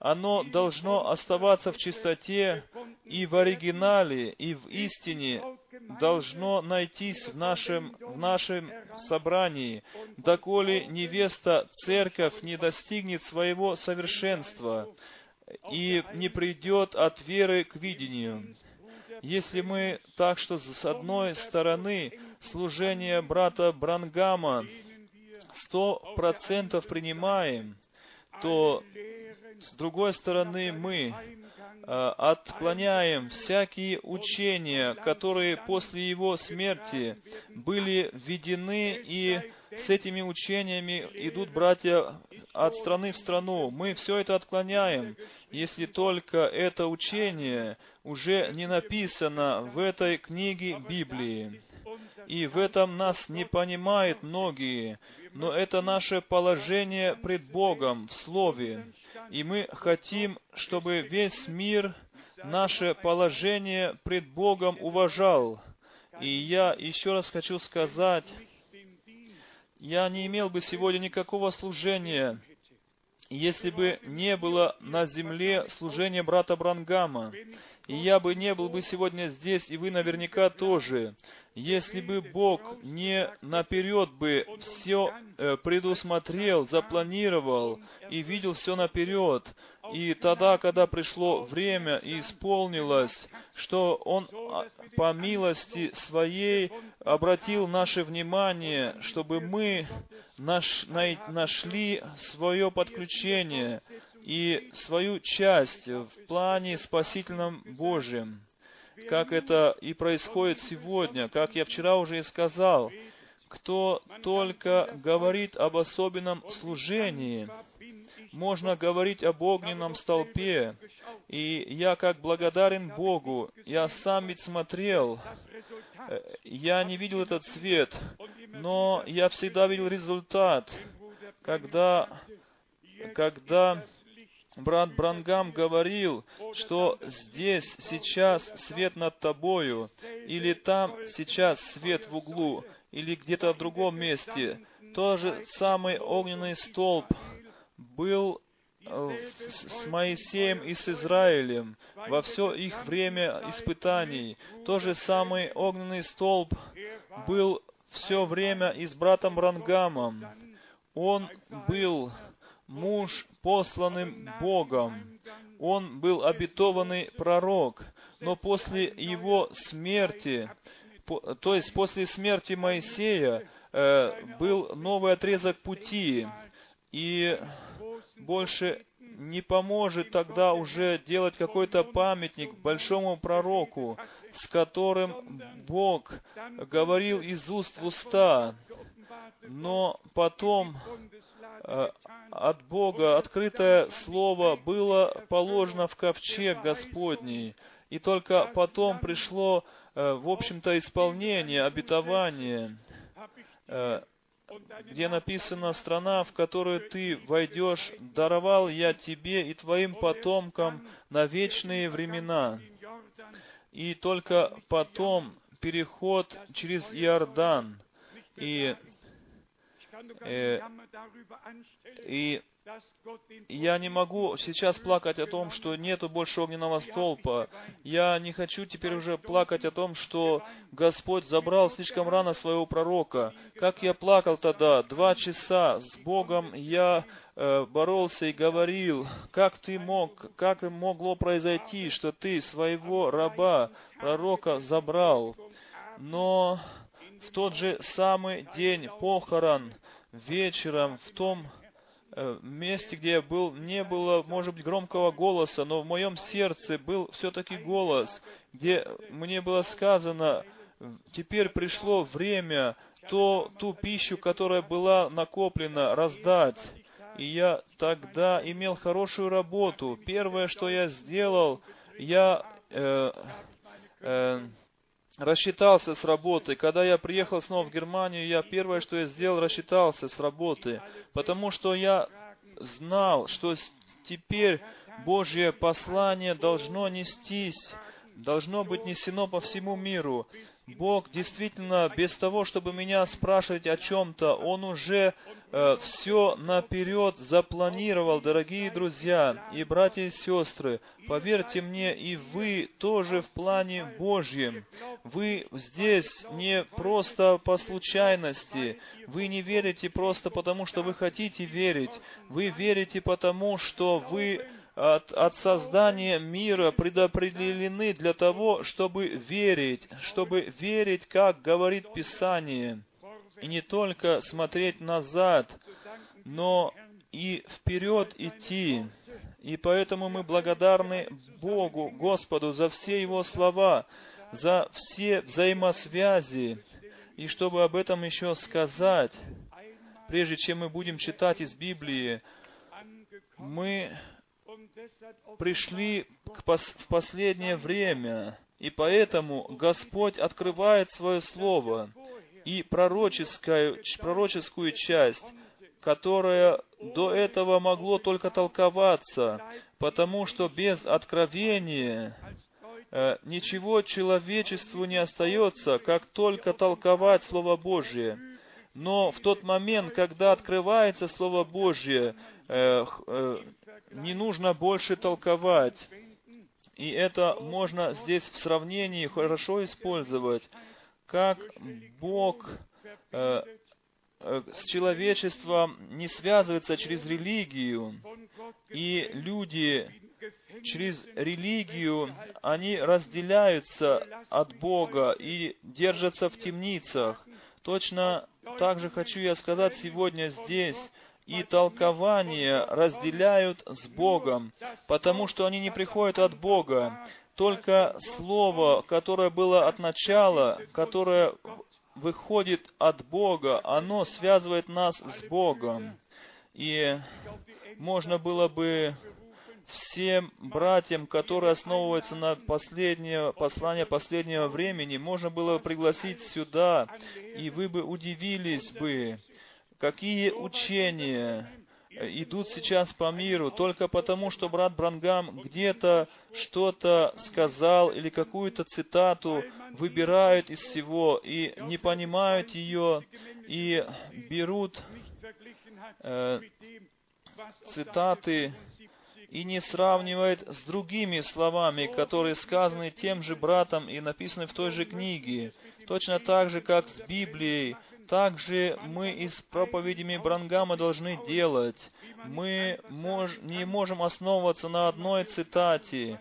оно должно оставаться в чистоте и в оригинале, и в истине должно найтись в нашем, в нашем собрании, доколе невеста, церковь не достигнет своего совершенства и не придет от веры к видению. Если мы так что с одной стороны служение брата Брангама сто процентов принимаем, то с другой стороны мы э, отклоняем всякие учения, которые после его смерти были введены, и с этими учениями идут братья от страны в страну. Мы все это отклоняем, если только это учение уже не написано в этой книге Библии. И в этом нас не понимают многие, но это наше положение пред Богом в Слове. И мы хотим, чтобы весь мир наше положение пред Богом уважал. И я еще раз хочу сказать, я не имел бы сегодня никакого служения, если бы не было на земле служения брата Брангама, и я бы не был бы сегодня здесь, и вы наверняка тоже, если бы Бог не наперед бы все э, предусмотрел, запланировал и видел все наперед, и тогда, когда пришло время и исполнилось, что Он а, по милости Своей обратил наше внимание, чтобы мы наш, най, нашли свое подключение и свою часть в плане спасительном Божьем, как это и происходит сегодня, как я вчера уже и сказал, кто только говорит об особенном служении, можно говорить об огненном столпе. И я как благодарен Богу, я сам ведь смотрел, э, я не видел этот свет, но я всегда видел результат, когда, когда брат Брангам говорил, что здесь сейчас свет над тобою, или там сейчас свет в углу, или где-то в другом месте. Тот же самый огненный столб был э, с Моисеем и с Израилем во все их время испытаний. Тот же самый огненный столб был все время и с братом Рангамом. Он был муж, посланным Богом. Он был обетованный пророк. Но после его смерти, то есть после смерти Моисея, э, был новый отрезок пути. И больше не поможет тогда уже делать какой-то памятник большому пророку, с которым Бог говорил из уст в уста. Но потом э, от Бога открытое слово было положено в ковчег Господний, и только потом пришло, э, в общем-то, исполнение, обетование. Э, где написано «Страна, в которую ты войдешь, даровал я тебе и твоим потомкам на вечные времена». И только потом переход через Иордан. И, и я не могу сейчас плакать о том, что нету больше огненного столпа. Я не хочу теперь уже плакать о том, что Господь забрал слишком рано своего пророка. Как я плакал тогда, два часа с Богом я э, боролся и говорил, как ты мог, как могло произойти, что ты своего раба, пророка, забрал. Но в тот же самый день похорон, вечером, в том Э, месте, где я был, не было, может быть, громкого голоса, но в моем сердце был все-таки голос, где мне было сказано, теперь пришло время то, ту пищу, которая была накоплена, раздать. И я тогда имел хорошую работу. Первое, что я сделал, я э, э, рассчитался с работы. Когда я приехал снова в Германию, я первое, что я сделал, рассчитался с работы, потому что я знал, что теперь Божье послание должно нестись, должно быть несено по всему миру. Бог действительно, без того, чтобы меня спрашивать о чем-то, Он уже э, все наперед запланировал, дорогие друзья и братья и сестры. Поверьте мне, и вы тоже в плане Божьем. Вы здесь не просто по случайности. Вы не верите просто потому, что вы хотите верить. Вы верите потому, что вы от, от создания мира предопределены для того, чтобы верить, чтобы верить, как говорит Писание, и не только смотреть назад, но и вперед идти. И поэтому мы благодарны Богу, Господу, за все Его слова, за все взаимосвязи. И чтобы об этом еще сказать, прежде чем мы будем читать из Библии, мы пришли в последнее время, и поэтому Господь открывает свое Слово и пророческую, пророческую часть, которая до этого могло только толковаться, потому что без откровения э, ничего человечеству не остается, как только толковать Слово Божие. Но в тот момент, когда открывается Слово Божье, не нужно больше толковать. И это можно здесь в сравнении хорошо использовать, как Бог э, э, с человечеством не связывается через религию, и люди через религию, они разделяются от Бога и держатся в темницах. Точно так же хочу я сказать сегодня здесь, и толкования разделяют с Богом, потому что они не приходят от Бога. Только Слово, которое было от начала, которое выходит от Бога, оно связывает нас с Богом. И можно было бы всем братьям, которые основываются на последнее послание последнего времени, можно было бы пригласить сюда, и вы бы удивились бы, какие учения идут сейчас по миру только потому, что брат Брангам где-то что-то сказал или какую-то цитату выбирают из всего и не понимают ее и берут э, цитаты и не сравнивает с другими словами, которые сказаны тем же братом и написаны в той же книге. Точно так же, как с Библией, так же мы и с проповедями Брангама должны делать. Мы мож, не можем основываться на одной цитате.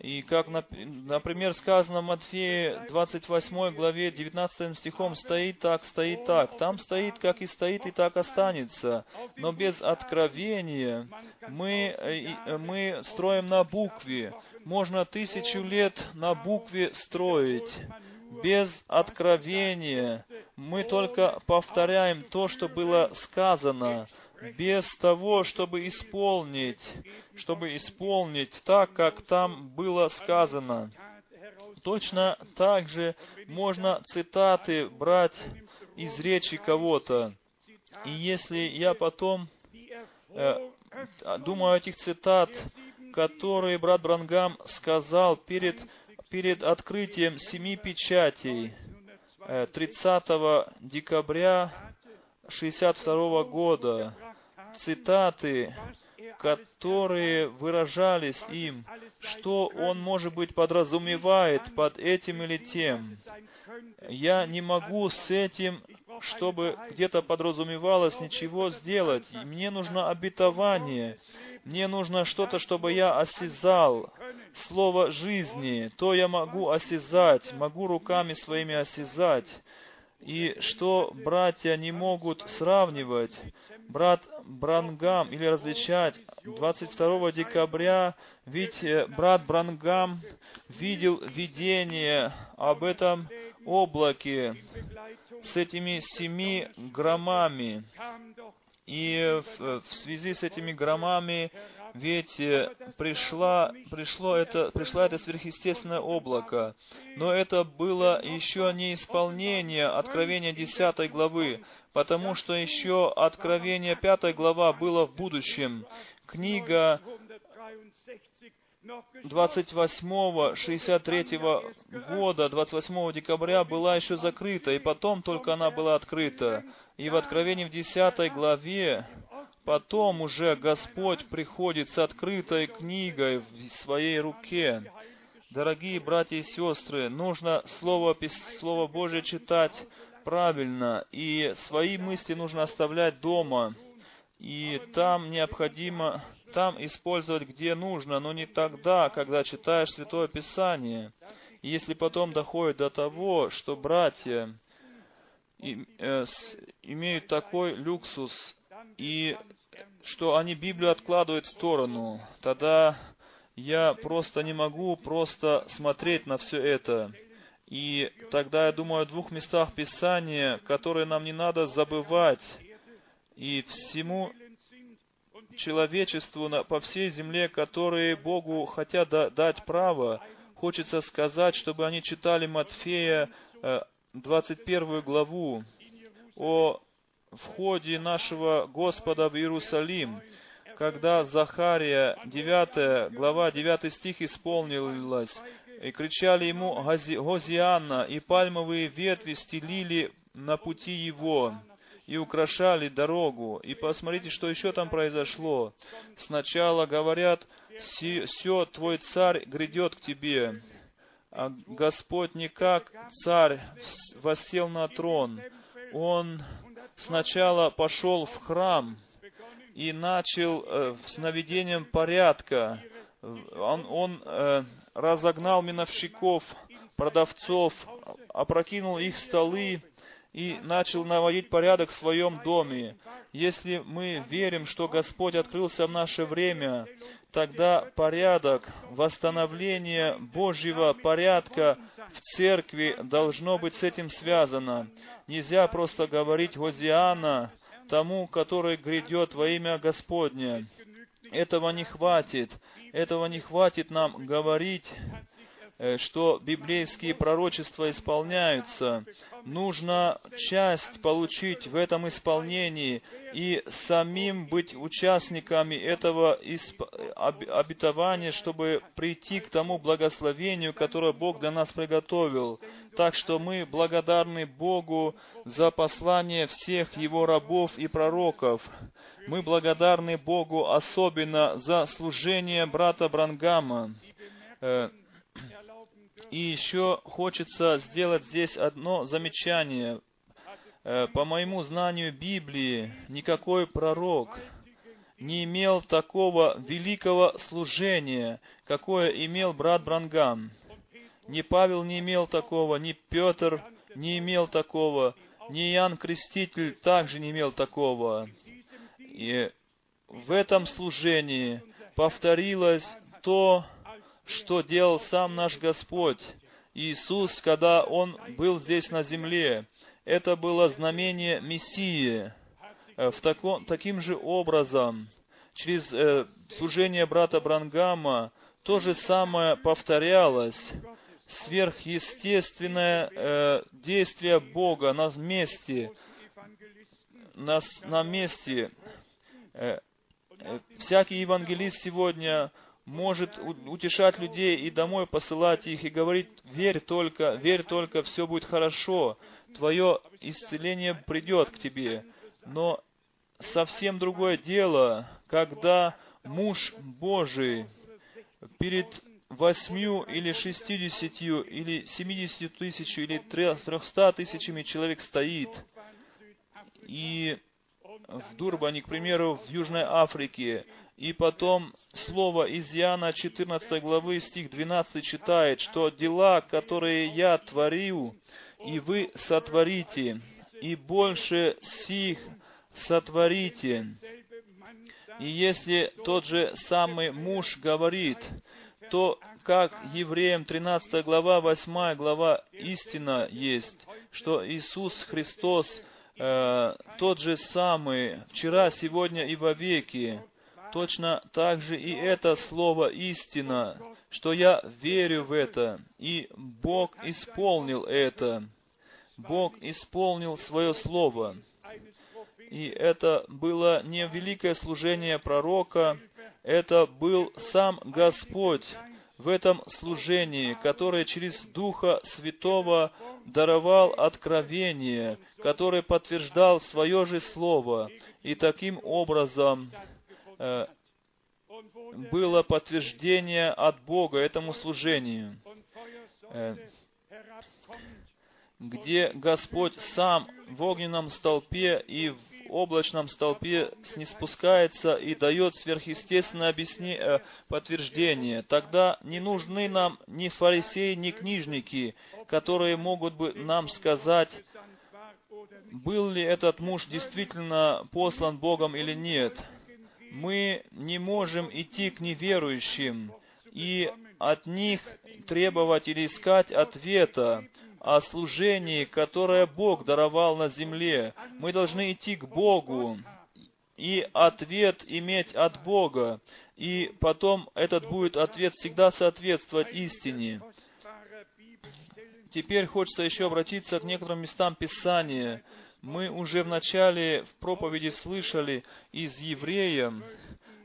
И как, нап- например, сказано в Матфея 28 главе 19 стихом, стоит так, стоит так. Там стоит, как и стоит, и так останется. Но без откровения мы, э, э, мы строим на букве. Можно тысячу лет на букве строить. Без откровения мы только повторяем то, что было сказано, без того, чтобы исполнить, чтобы исполнить так, как там было сказано. Точно так же можно цитаты брать из речи кого-то. И если я потом э, думаю о этих цитат, которые брат Брангам сказал перед, перед открытием семи печатей э, 30 декабря 62 года, цитаты, которые выражались им, что он, может быть, подразумевает под этим или тем. Я не могу с этим, чтобы где-то подразумевалось ничего сделать. Мне нужно обетование. Мне нужно что-то, чтобы я осязал. Слово жизни. То я могу осязать, могу руками своими осязать. И что братья не могут сравнивать, брат Брангам или различать, 22 декабря, ведь э, брат Брангам видел видение об этом облаке с этими семи громами. И в, в связи с этими громами ведь пришла, пришло это, пришло это сверхъестественное облако. Но это было еще не исполнение Откровения 10 главы, потому что еще Откровение 5 глава было в будущем. Книга 28 63 года, 28 декабря была еще закрыта, и потом только она была открыта. И в Откровении в 10 главе потом уже Господь приходит с открытой книгой в своей руке. Дорогие братья и сестры, нужно Слово, Слово Божье читать правильно, и свои мысли нужно оставлять дома. И там необходимо, там использовать где нужно, но не тогда, когда читаешь Святое Писание. И если потом доходит до того, что братья э, имеют такой люксус, и что они Библию откладывают в сторону, тогда я просто не могу просто смотреть на все это. И тогда я думаю о двух местах Писания, которые нам не надо забывать. И всему человечеству на- по всей земле, которые Богу хотят да- дать право, хочется сказать, чтобы они читали Матфея э, 21 главу о входе нашего Господа в Иерусалим, когда Захария 9 глава 9 стих исполнилась, и кричали ему «Гози- Гозианна, и пальмовые ветви стелили на пути его и украшали дорогу. И посмотрите, что еще там произошло. Сначала говорят, все, твой царь грядет к тебе. А Господь не как царь воссел на трон. Он сначала пошел в храм и начал э, с наведением порядка. Он, он э, разогнал миновщиков, продавцов, опрокинул их столы, и начал наводить порядок в своем доме. Если мы верим, что Господь открылся в наше время, тогда порядок, восстановление Божьего порядка в церкви должно быть с этим связано. Нельзя просто говорить «Гозиана» тому, который грядет во имя Господне. Этого не хватит. Этого не хватит нам говорить что библейские пророчества исполняются. Нужно часть получить в этом исполнении и самим быть участниками этого обетования, чтобы прийти к тому благословению, которое Бог для нас приготовил. Так что мы благодарны Богу за послание всех Его рабов и пророков. Мы благодарны Богу особенно за служение брата Брангама э, и еще хочется сделать здесь одно замечание. Э, по моему знанию Библии, никакой пророк не имел такого великого служения, какое имел брат Брангам. Ни Павел не имел такого, ни Петр не имел такого, ни Иоанн Креститель также не имел такого. И в этом служении повторилось то, что делал сам наш Господь. Иисус, когда Он был здесь на земле, это было знамение Мессии. Э, в таком, таким же образом, через э, служение брата Брангама, то же самое повторялось. Сверхъестественное э, действие Бога на месте, на, на месте. Э, э, всякий евангелист сегодня может утешать людей и домой посылать их и говорить, верь только, верь только, все будет хорошо, твое исцеление придет к тебе. Но совсем другое дело, когда муж Божий перед восьмью или шестидесятью или семидесятью тысяч или трехста тысячами человек стоит, и в Дурбане, к примеру, в Южной Африке, и потом слово из Иоанна 14 главы, стих 12 читает, что дела, которые я творю, и вы сотворите, и больше сих сотворите. И если тот же самый муж говорит, то как Евреям 13 глава, 8 глава истина есть, что Иисус Христос э, тот же самый вчера, сегодня и во веки. Точно так же и это слово истина, что я верю в это, и Бог исполнил это. Бог исполнил свое слово. И это было не великое служение пророка, это был сам Господь в этом служении, который через Духа Святого даровал откровение, который подтверждал свое же Слово. И таким образом Э, было подтверждение от Бога этому служению, э, где Господь сам в огненном столпе и в облачном столпе снеспускается и дает сверхъестественное объяснение, э, подтверждение. Тогда не нужны нам ни фарисеи, ни книжники, которые могут бы нам сказать, был ли этот муж действительно послан Богом или нет мы не можем идти к неверующим и от них требовать или искать ответа о служении, которое Бог даровал на земле. Мы должны идти к Богу и ответ иметь от Бога. И потом этот будет ответ всегда соответствовать истине. Теперь хочется еще обратиться к некоторым местам Писания, мы уже в начале в проповеди слышали из Еврея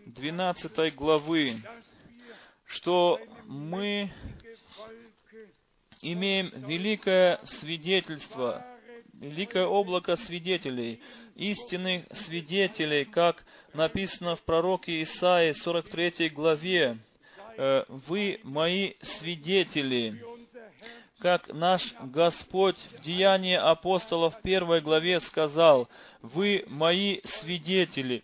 12 главы, что мы имеем великое свидетельство, великое облако свидетелей, истинных свидетелей, как написано в пророке Исаии 43 главе. Э, Вы мои свидетели, как наш Господь в Деянии апостолов первой главе сказал, «Вы мои свидетели».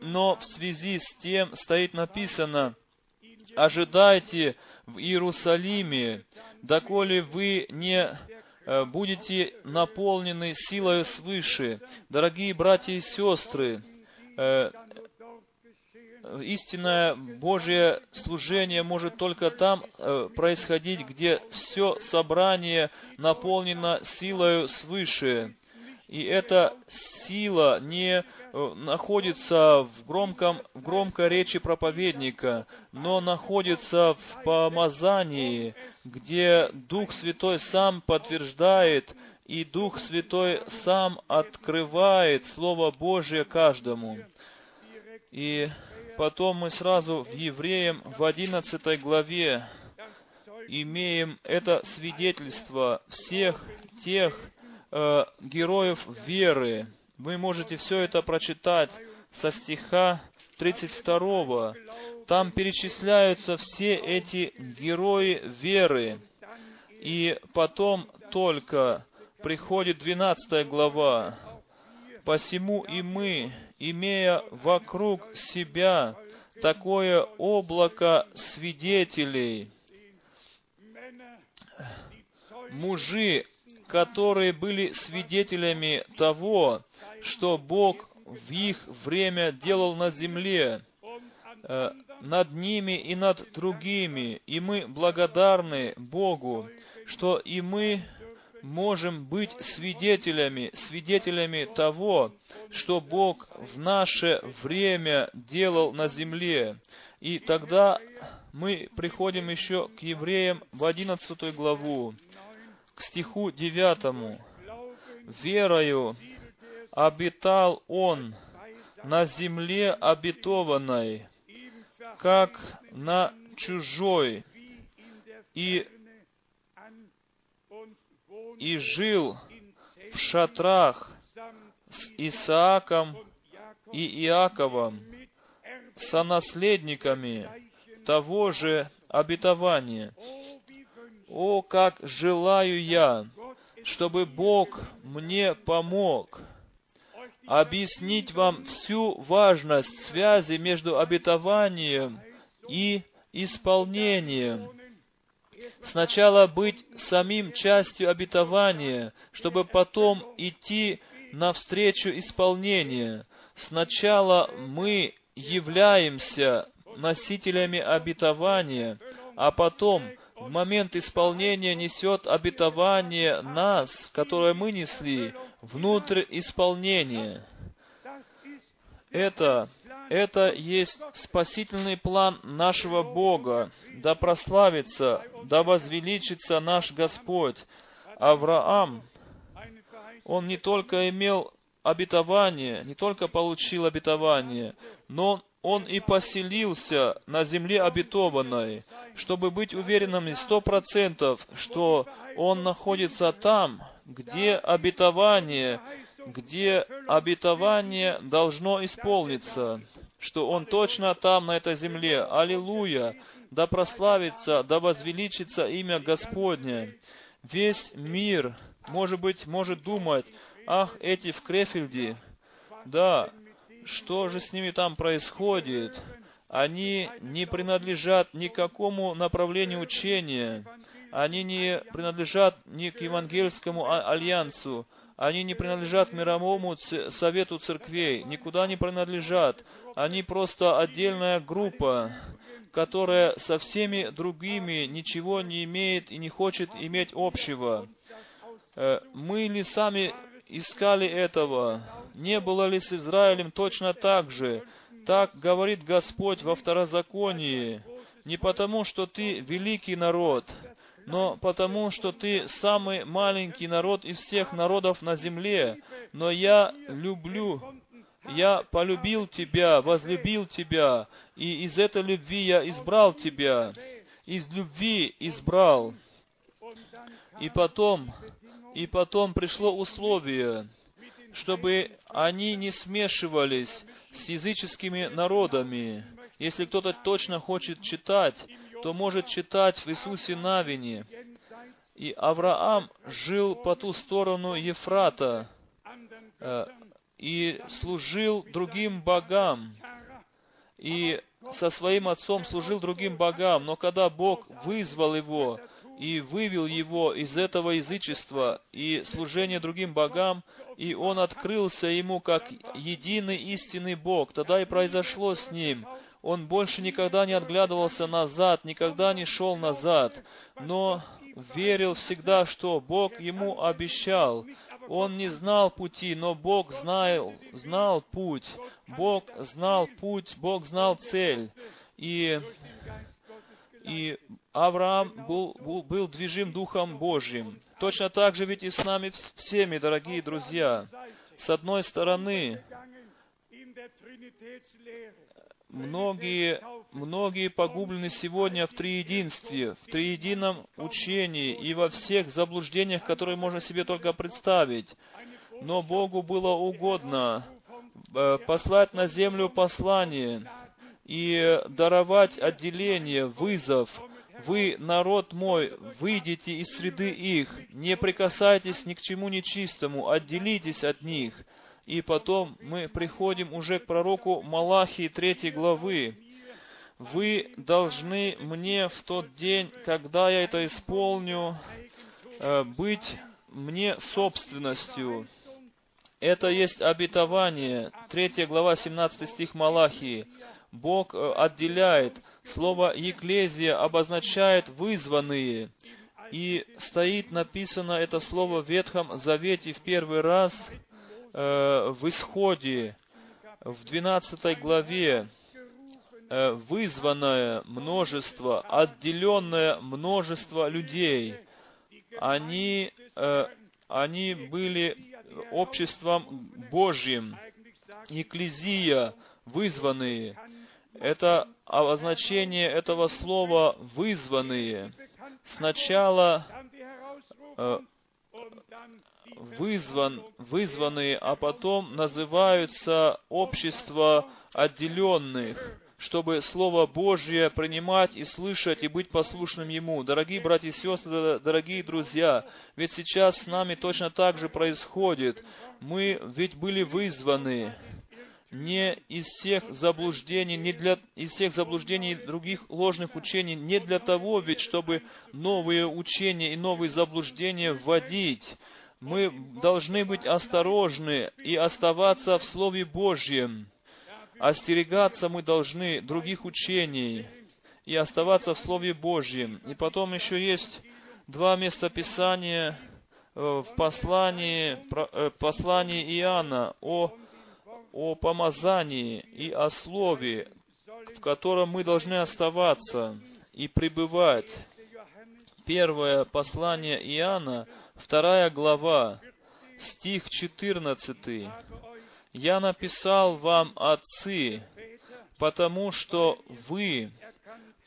Но в связи с тем стоит написано, «Ожидайте в Иерусалиме, доколе вы не э, будете наполнены силою свыше». Дорогие братья и сестры, э, истинное Божье служение может только там э, происходить, где все собрание наполнено силою свыше. И эта сила не э, находится в, громком, в громкой речи проповедника, но находится в помазании, где Дух Святой сам подтверждает, и Дух Святой сам открывает Слово Божие каждому. И потом мы сразу в Евреям в 11 главе имеем это свидетельство всех тех э, героев веры. Вы можете все это прочитать со стиха 32. Там перечисляются все эти герои веры. И потом только приходит 12 глава. Посему и мы, имея вокруг себя такое облако свидетелей, мужи, которые были свидетелями того, что Бог в их время делал на земле, э, над ними и над другими. И мы благодарны Богу, что и мы можем быть свидетелями, свидетелями того, что Бог в наше время делал на земле. И тогда мы приходим еще к евреям в 11 главу, к стиху 9. «Верою обитал он на земле обетованной, как на чужой, и и жил в шатрах с Исааком и Иаковом, сонаследниками того же обетования. О, как желаю я, чтобы Бог мне помог объяснить вам всю важность связи между обетованием и исполнением сначала быть самим частью обетования, чтобы потом идти навстречу исполнения. Сначала мы являемся носителями обетования, а потом в момент исполнения несет обетование нас, которое мы несли, внутрь исполнения. Это это есть спасительный план нашего Бога. Да прославится, да возвеличится наш Господь. Авраам, он не только имел обетование, не только получил обетование, но он и поселился на земле обетованной, чтобы быть уверенным сто процентов, что он находится там, где обетование где обетование должно исполниться, что Он точно там, на этой земле. Аллилуйя! Да прославится, да возвеличится имя Господне. Весь мир, может быть, может думать, ах, эти в Крефельде, да, что же с ними там происходит? Они не принадлежат никакому направлению учения. Они не принадлежат ни к евангельскому а-, альянсу. Они не принадлежат мировому совету церквей, никуда не принадлежат. Они просто отдельная группа, которая со всеми другими ничего не имеет и не хочет иметь общего. Э, мы ли сами искали этого? Не было ли с Израилем точно так же? Так говорит Господь во второзаконии. Не потому, что ты великий народ, но потому что ты самый маленький народ из всех народов на земле. Но я люблю, я полюбил тебя, возлюбил тебя, и из этой любви я избрал тебя. Из любви избрал. И потом И потом пришло условие, чтобы они не смешивались с языческими народами. Если кто-то точно хочет читать, то может читать в Иисусе Навине. И Авраам жил по ту сторону Ефрата э, и служил другим богам. И со своим отцом служил другим богам. Но когда Бог вызвал его и вывел его из этого язычества и служения другим богам, и он открылся ему как единый истинный Бог, тогда и произошло с ним – он больше никогда не отглядывался назад, никогда не шел назад, но верил всегда, что Бог ему обещал. Он не знал пути, но Бог знал, знал путь. Бог знал путь, Бог знал цель. И, и Авраам был, был, был движим Духом Божьим. Точно так же ведь и с нами всеми, дорогие друзья. С одной стороны, многие, многие погублены сегодня в триединстве, в триедином учении и во всех заблуждениях, которые можно себе только представить. Но Богу было угодно э, послать на землю послание и даровать отделение, вызов. Вы, народ мой, выйдите из среды их, не прикасайтесь ни к чему нечистому, отделитесь от них – и потом мы приходим уже к пророку Малахии 3 главы. Вы должны мне в тот день, когда я это исполню, э, быть мне собственностью. Это есть обетование. 3 глава, 17 стих Малахии. Бог э, отделяет. Слово «екклезия» обозначает «вызванные». И стоит написано это слово в Ветхом Завете в первый раз – Э, в исходе, в 12 главе, э, вызванное множество, отделенное множество людей. Они, э, они были обществом Божьим, экклезия, вызванные. Это обозначение этого слова «вызванные». Сначала вызван, вызванные, а потом называются общество отделенных, чтобы Слово Божье принимать и слышать и быть послушным Ему. Дорогие братья и сестры, дорогие друзья, ведь сейчас с нами точно так же происходит. Мы ведь были вызваны не из всех заблуждений, не для, из всех заблуждений других ложных учений, не для того ведь, чтобы новые учения и новые заблуждения вводить, мы должны быть осторожны и оставаться в Слове Божьем. Остерегаться мы должны других учений и оставаться в Слове Божьем. И потом еще есть два местописания э, в послании, э, послании Иоанна о, о помазании и о Слове, в котором мы должны оставаться и пребывать. Первое послание Иоанна, вторая глава, стих 14. «Я написал вам, отцы, потому что вы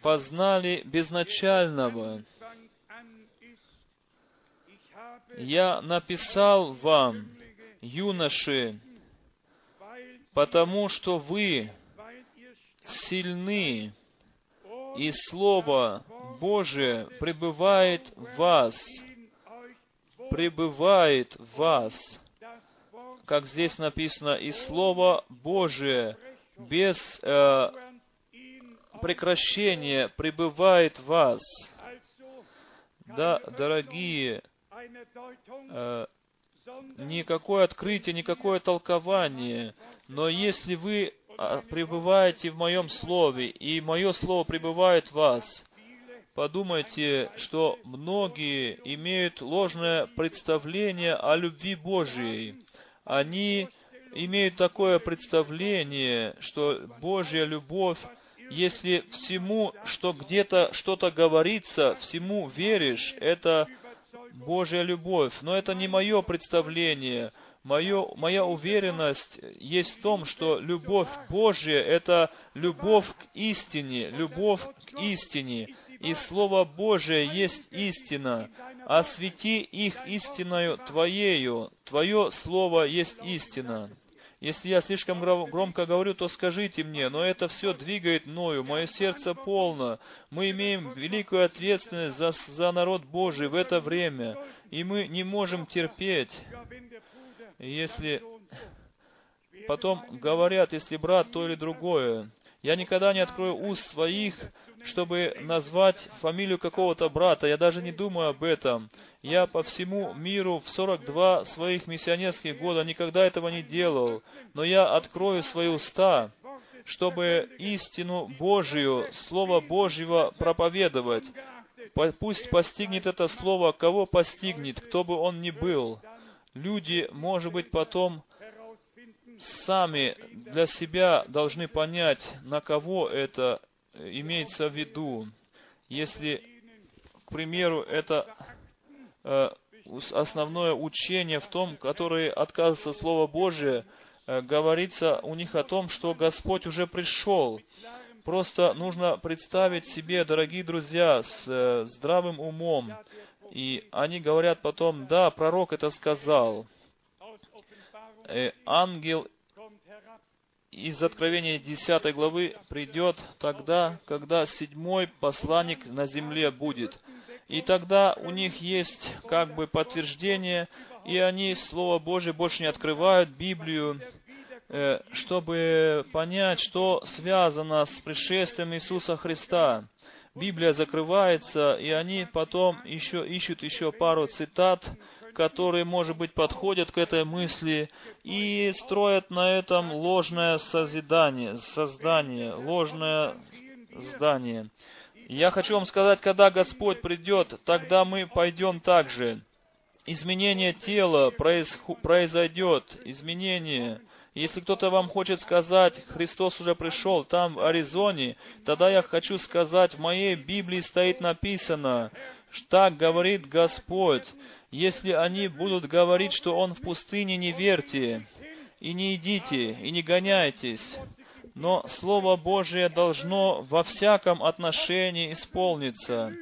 познали безначального. Я написал вам, юноши, потому что вы сильны, и Слово Божие пребывает в вас, пребывает в вас, как здесь написано, и Слово Божие без э, прекращения пребывает в вас. Да, дорогие, э, никакое открытие, никакое толкование, но если вы а, пребываете в моем слове, и мое слово пребывает в вас, подумайте, что многие имеют ложное представление о любви Божьей. Они имеют такое представление, что Божья любовь, если всему, что где-то что-то говорится, всему веришь, это Божья любовь. Но это не мое представление. Мое, моя уверенность есть в том, что любовь Божья – это любовь к истине, любовь к истине и Слово Божие есть истина. освети их истиною Твоею, Твое Слово есть истина. Если я слишком гро- громко говорю, то скажите мне, но это все двигает мною, мое сердце полно. Мы имеем великую ответственность за, за народ Божий в это время, и мы не можем терпеть, если потом говорят, если брат то или другое. Я никогда не открою уст своих, чтобы назвать фамилию какого-то брата. Я даже не думаю об этом. Я по всему миру в 42 своих миссионерских года никогда этого не делал. Но я открою свои уста, чтобы истину Божию, Слово Божьего проповедовать. По- Пусть постигнет это Слово, кого постигнет, кто бы он ни был. Люди, может быть, потом сами для себя должны понять, на кого это э, имеется в виду. Если, к примеру, это э, основное учение в том, которые отказываются Слово Божие, э, говорится у них о том, что Господь уже пришел. Просто нужно представить себе, дорогие друзья, с э, здравым умом. И они говорят потом, да, пророк это сказал. Э, ангел из Откровения 10 главы придет тогда, когда седьмой посланник на земле будет. И тогда у них есть как бы подтверждение, и они Слово Божие больше не открывают, Библию, э, чтобы понять, что связано с пришествием Иисуса Христа. Библия закрывается, и они потом еще ищут еще пару цитат, которые, может быть, подходят к этой мысли и строят на этом ложное созидание, создание, ложное здание. Я хочу вам сказать, когда Господь придет, тогда мы пойдем так же. Изменение тела происху- произойдет, изменение. Если кто-то вам хочет сказать, Христос уже пришел там, в Аризоне, тогда я хочу сказать, в моей Библии стоит написано, так говорит Господь. Если они будут говорить, что Он в пустыне, не верьте, и не идите, и не гоняйтесь. Но Слово Божие должно во всяком отношении исполниться.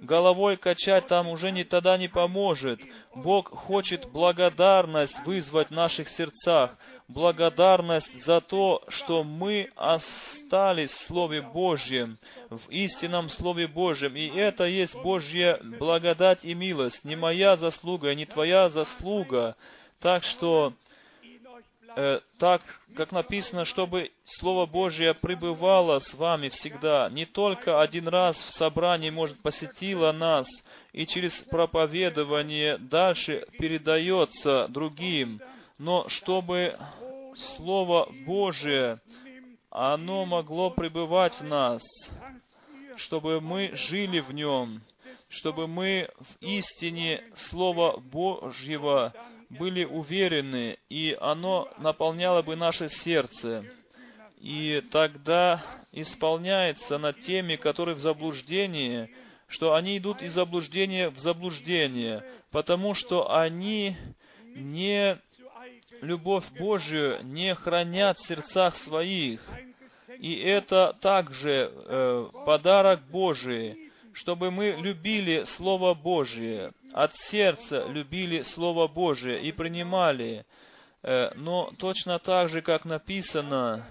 Головой качать там уже не тогда не поможет. Бог хочет благодарность вызвать в наших сердцах. Благодарность за то, что мы остались в Слове Божьем, в истинном Слове Божьем. И это есть Божья благодать и милость. Не моя заслуга, не твоя заслуга. Так что э, так, как написано, чтобы Слово Божье пребывало с вами всегда, не только один раз в собрании, может, посетило нас, и через проповедование дальше передается другим, но чтобы Слово Божие, оно могло пребывать в нас, чтобы мы жили в нем, чтобы мы в истине Слова Божьего были уверены, и оно наполняло бы наше сердце. И тогда исполняется над теми, которые в заблуждении, что они идут из заблуждения в заблуждение, потому что они не любовь Божию не хранят в сердцах своих. И это также э, подарок Божий, чтобы мы любили Слово Божие, от сердца любили Слово Божие и принимали. Э, но точно так же, как написано,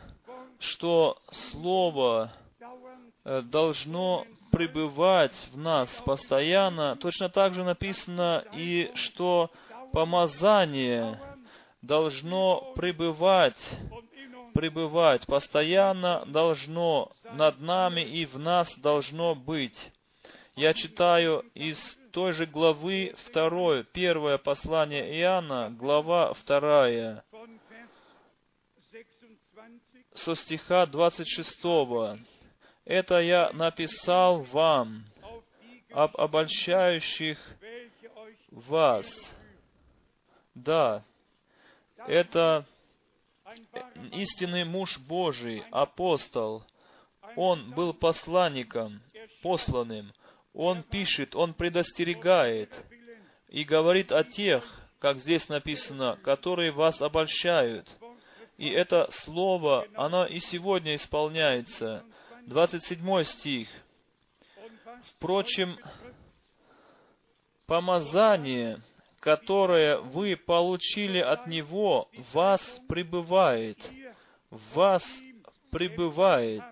что Слово э, должно пребывать в нас постоянно, точно так же написано и что помазание должно пребывать, пребывать, постоянно должно над нами и в нас должно быть. Я читаю из той же главы второй, первое послание Иоанна, глава вторая, von Vers 26 со стиха 26. Это я написал вам об обольщающих вас. Да, это истинный муж Божий, апостол. Он был посланником, посланным. Он пишет, он предостерегает и говорит о тех, как здесь написано, которые вас обольщают. И это слово, оно и сегодня исполняется. 27 стих. Впрочем, помазание, которое вы получили от Него, вас пребывает, вас пребывает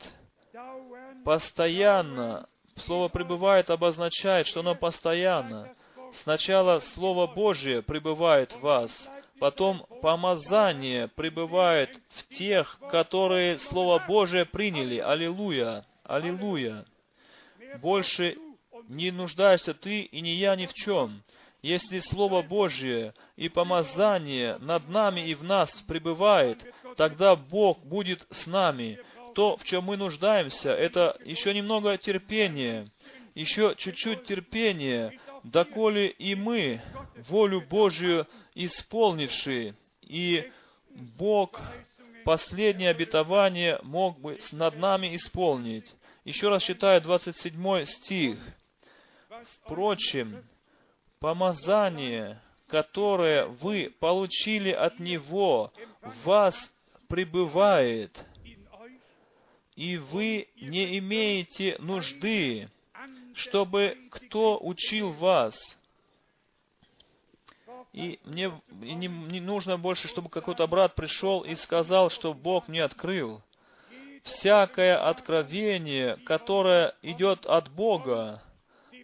постоянно. Слово «пребывает» обозначает, что оно постоянно. Сначала Слово Божие пребывает в вас, потом помазание пребывает в тех, которые Слово Божие приняли. Аллилуйя! Аллилуйя! Больше не нуждаешься ты и не я ни в чем. Если Слово Божье и помазание над нами и в нас пребывает, тогда Бог будет с нами. То, в чем мы нуждаемся, это еще немного терпения, еще чуть-чуть терпения, доколе и мы, волю Божью исполнившие, и Бог последнее обетование мог бы над нами исполнить. Еще раз читаю 27 стих. Впрочем, помазание, которое вы получили от Него, в вас пребывает, и вы не имеете нужды, чтобы кто учил вас. И мне не, не нужно больше, чтобы какой-то брат пришел и сказал, что Бог мне открыл. Всякое откровение, которое идет от Бога,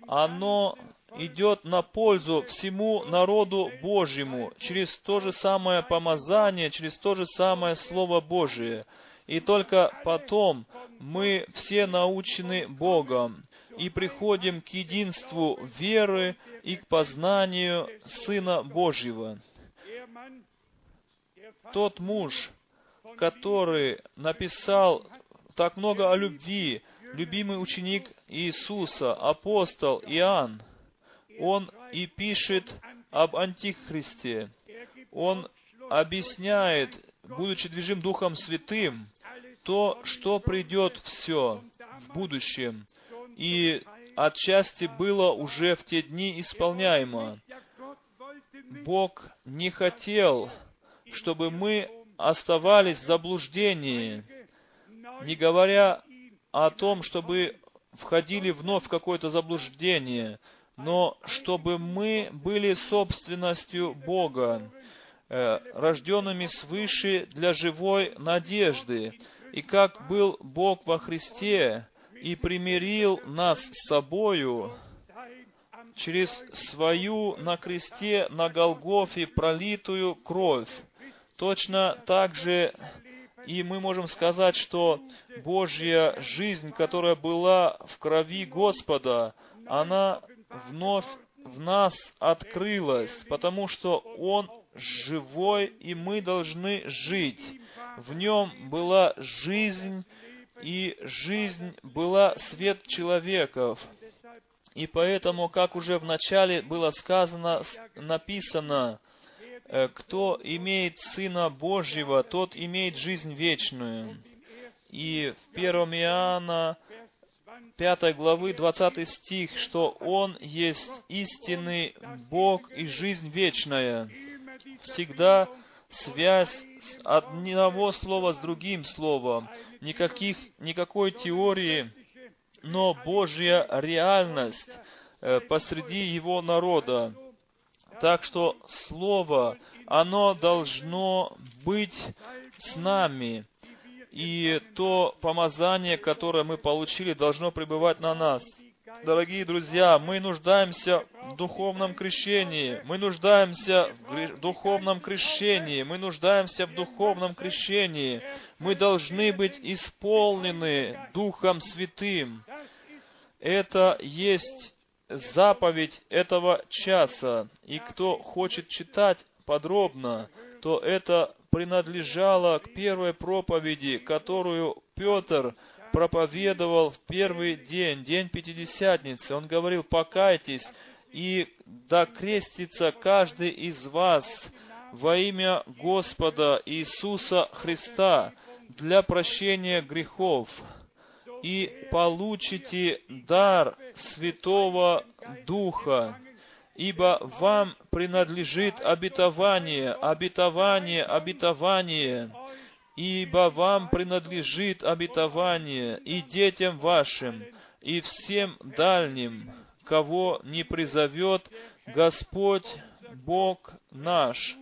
оно идет на пользу всему народу Божьему через то же самое помазание, через то же самое Слово Божие. И только потом мы все научены Богом и приходим к единству веры и к познанию Сына Божьего. Тот муж, который написал так много о любви, любимый ученик Иисуса, апостол Иоанн, он и пишет об Антихристе. Он объясняет, будучи движим Духом Святым, то, что придет все в будущем. И отчасти было уже в те дни исполняемо. Бог не хотел, чтобы мы оставались в заблуждении, не говоря о том, чтобы входили вновь в какое-то заблуждение, но чтобы мы были собственностью Бога, э, рожденными свыше для живой надежды. И как был Бог во Христе и примирил нас с собою, через свою на кресте на Голгофе пролитую кровь. Точно так же и мы можем сказать, что Божья жизнь, которая была в крови Господа, она вновь в нас открылась, потому что Он живой, и мы должны жить. В Нем была жизнь, и жизнь была свет человеков. И поэтому, как уже в начале было сказано, написано, э, кто имеет Сына Божьего, тот имеет жизнь вечную. И в 1 Иоанна 5 главы 20 стих, что Он есть истинный Бог и жизнь вечная. Всегда связь с одного слова с другим словом, никаких, никакой теории, но Божья реальность э, посреди Его народа. Так что Слово, оно должно быть с нами. И то помазание, которое мы получили, должно пребывать на нас. Дорогие друзья, мы нуждаемся в духовном крещении. Мы нуждаемся в духовном крещении. Мы нуждаемся в духовном крещении. Мы должны быть исполнены Духом Святым. Это есть заповедь этого часа. И кто хочет читать подробно, то это принадлежало к первой проповеди, которую Петр проповедовал в первый день, день Пятидесятницы. Он говорил, покайтесь, и да крестится каждый из вас во имя Господа Иисуса Христа для прощения грехов и получите дар Святого Духа, ибо вам принадлежит обетование, обетование, обетование, ибо вам принадлежит обетование и детям вашим, и всем дальним, кого не призовет Господь Бог наш.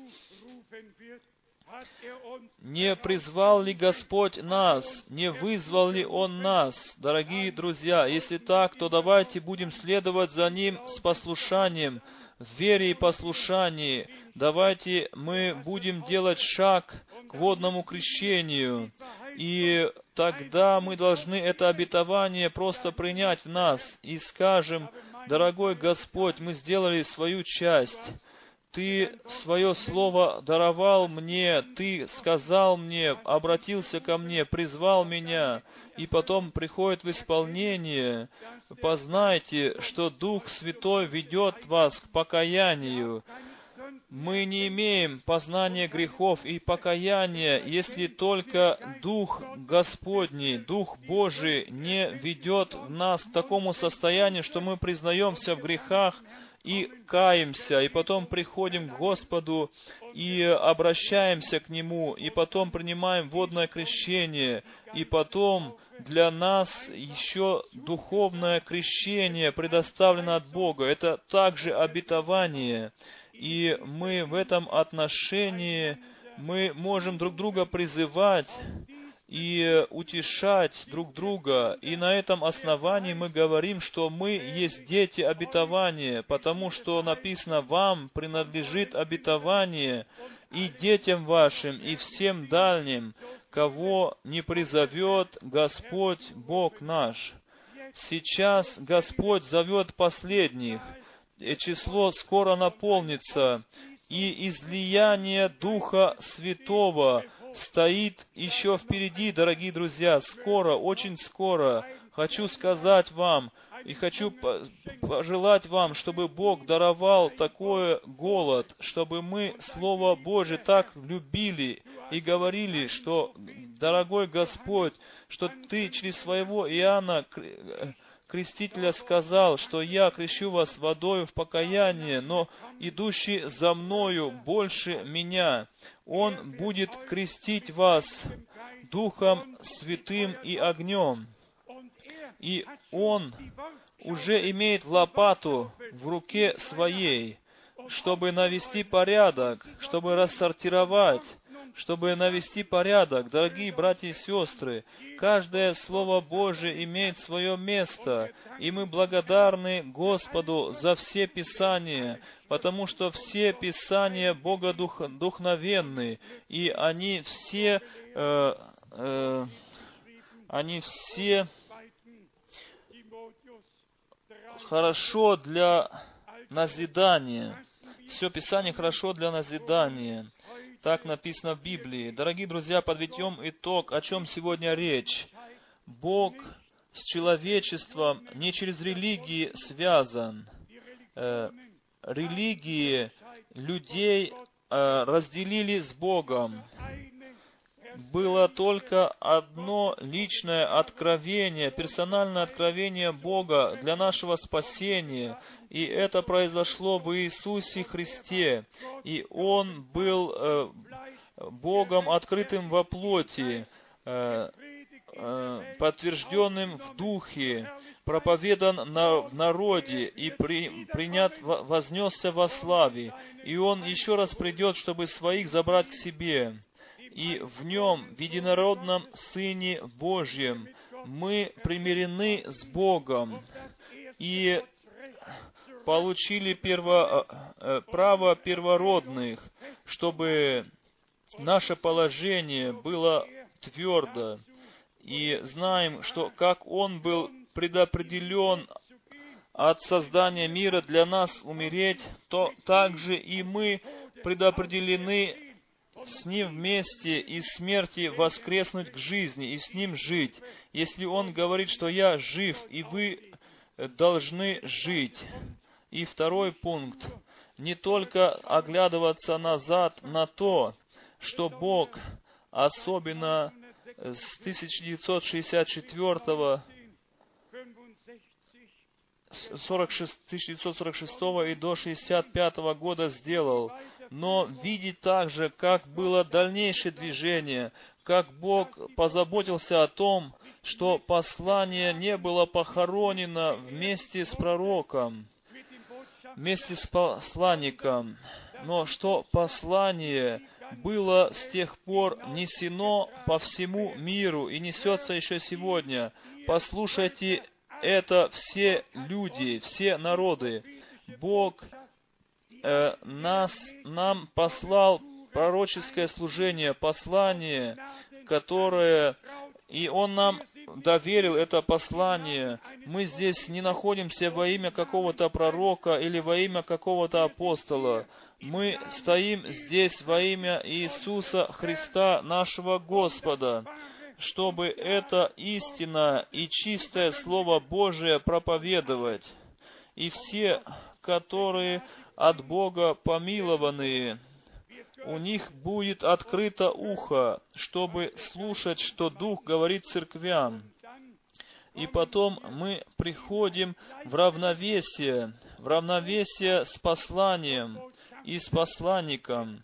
Не призвал ли Господь нас? Не вызвал ли Он нас? Дорогие друзья, если так, то давайте будем следовать за Ним с послушанием, в вере и послушании. Давайте мы будем делать шаг к водному крещению. И тогда мы должны это обетование просто принять в нас и скажем, дорогой Господь, мы сделали свою часть. Ты свое слово даровал мне, Ты сказал мне, обратился ко мне, призвал меня, и потом приходит в исполнение. Познайте, что Дух Святой ведет вас к покаянию. Мы не имеем познания грехов и покаяния, если только Дух Господний, Дух Божий не ведет нас к такому состоянию, что мы признаемся в грехах и каемся, и потом приходим к Господу и обращаемся к Нему, и потом принимаем водное крещение, и потом для нас еще духовное крещение предоставлено от Бога. Это также обетование. И мы в этом отношении, мы можем друг друга призывать и утешать друг друга. И на этом основании мы говорим, что мы есть дети обетования, потому что написано «Вам принадлежит обетование, и детям вашим, и всем дальним, кого не призовет Господь Бог наш». Сейчас Господь зовет последних, и число скоро наполнится, и излияние Духа Святого стоит еще впереди, дорогие друзья, скоро, очень скоро. Хочу сказать вам и хочу пожелать вам, чтобы Бог даровал такой голод, чтобы мы Слово Божие так любили и говорили, что, дорогой Господь, что Ты через своего Иоанна Крестителя сказал, что я крещу вас водою в покаяние, но идущий за мною больше меня. Он будет крестить вас Духом Святым и огнем. И Он уже имеет лопату в руке своей, чтобы навести порядок, чтобы рассортировать, чтобы навести порядок. Дорогие братья и сестры, каждое Слово Божие имеет свое место, и мы благодарны Господу за все Писания, потому что все Писания Бога духновенны, и они все, э, э, они все хорошо для назидания. Все Писание хорошо для назидания. Так написано в Библии. Дорогие друзья, подведем итог, о чем сегодня речь. Бог с человечеством не через религии связан. Э, религии людей э, разделили с Богом. Было только одно личное откровение, персональное откровение Бога для нашего спасения. И это произошло в Иисусе Христе. И Он был э, Богом, открытым во плоти, э, э, подтвержденным в духе, проповедан на, в народе и при, принят, вознесся во славе. И Он еще раз придет, чтобы своих забрать к себе. И в Нем, в единородном Сыне Божьем, мы примирены с Богом. И получили перво, э, право первородных, чтобы наше положение было твердо. И знаем, что как Он был предопределен от создания мира для нас умереть, то также и мы предопределены с Ним вместе из смерти воскреснуть к жизни и с Ним жить. Если Он говорит, что я жив, и вы должны жить. И второй пункт. Не только оглядываться назад на то, что Бог особенно с 1964 46, 1946 и до 1965 года сделал, но видеть также, как было дальнейшее движение, как Бог позаботился о том, что послание не было похоронено вместе с пророком. вместе с посланником. Но что послание было с тех пор несено по всему миру и несется еще сегодня. Послушайте это все люди, все народы. Бог э, нас, нам послал пророческое служение, послание, которое и Он нам доверил это послание. Мы здесь не находимся во имя какого-то пророка или во имя какого-то апостола. Мы стоим здесь во имя Иисуса Христа, нашего Господа, чтобы это истина и чистое Слово Божие проповедовать. И все, которые от Бога помилованные, у них будет открыто ухо, чтобы слушать, что Дух говорит церквям. И потом мы приходим в равновесие, в равновесие с посланием и с посланником,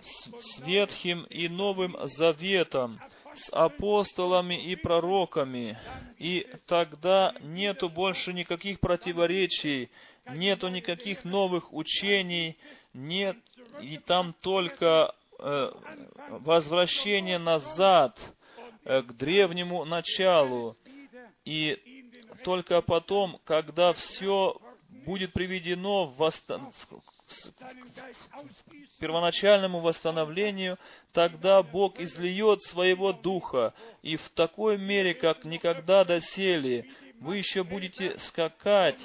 с, с Ветхим и Новым Заветом, с апостолами и пророками. И тогда нету больше никаких противоречий, нету никаких новых учений, нет, и там только э, возвращение назад э, к древнему началу. И только потом, когда все будет приведено в, восто... к первоначальному восстановлению, тогда Бог излиет своего Духа, и в такой мере, как никогда доселе, вы еще будете скакать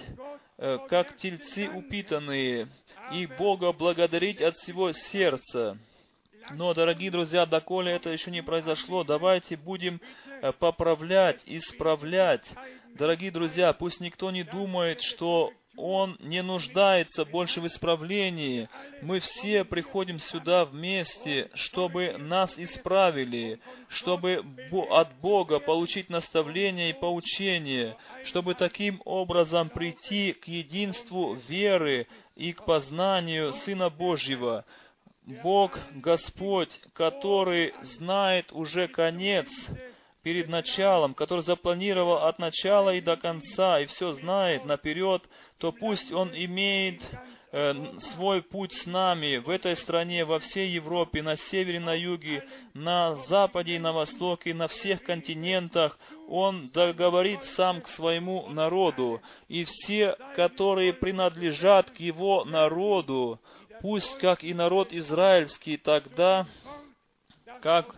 Э, как тельцы упитанные, и Бога благодарить от всего сердца. Но, дорогие друзья, доколе это еще не произошло, давайте будем э, поправлять, исправлять. Дорогие друзья, пусть никто не думает, что он не нуждается больше в исправлении. Мы все приходим сюда вместе, чтобы нас исправили, чтобы от Бога получить наставление и поучение, чтобы таким образом прийти к единству веры и к познанию Сына Божьего. Бог Господь, который знает уже конец, перед началом, который запланировал от начала и до конца, и все знает наперед, то пусть Он имеет э, свой путь с нами в этой стране, во всей Европе, на севере, на юге, на западе и на востоке, на всех континентах. Он договорит сам к своему народу. И все, которые принадлежат к его народу, пусть как и народ израильский тогда, как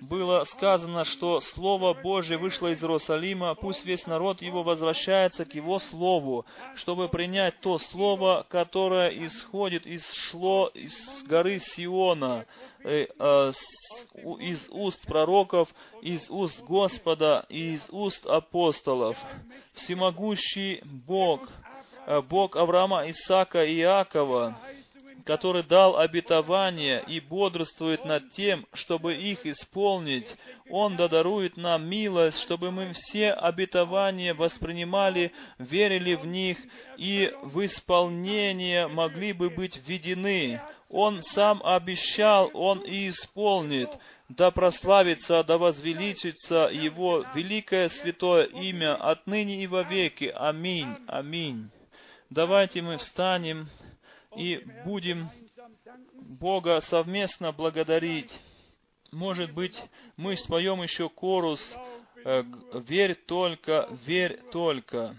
было сказано, что Слово Божье вышло из Иерусалима, пусть весь народ его возвращается к его Слову, чтобы принять то Слово, которое исходит из шло из горы Сиона, э, э, из уст пророков, из уст Господа и из уст апостолов. Всемогущий Бог, э, Бог Авраама, Исаака и Иакова, который дал обетование и бодрствует над тем, чтобы их исполнить, Он додарует нам милость, чтобы мы все обетования воспринимали, верили в них и в исполнение могли бы быть введены. Он сам обещал, Он и исполнит. Да прославится, да возвеличится Его великое святое имя отныне и вовеки. Аминь. Аминь. Давайте мы встанем и будем Бога совместно благодарить. Может быть, мы споем еще корус э, «Верь только, верь только».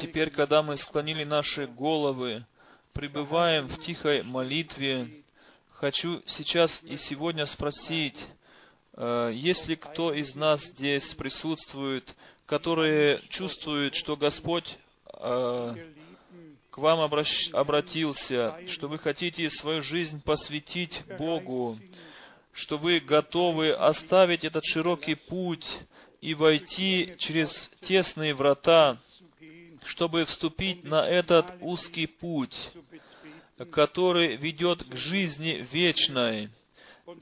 Теперь, когда мы склонили наши головы, пребываем в тихой молитве, хочу сейчас и сегодня спросить, э, есть ли кто из нас здесь присутствует, которые чувствуют, что Господь э, к вам обращ- обратился, что вы хотите свою жизнь посвятить Богу, что вы готовы оставить этот широкий путь и войти через тесные врата, чтобы вступить на этот узкий путь, который ведет к жизни вечной.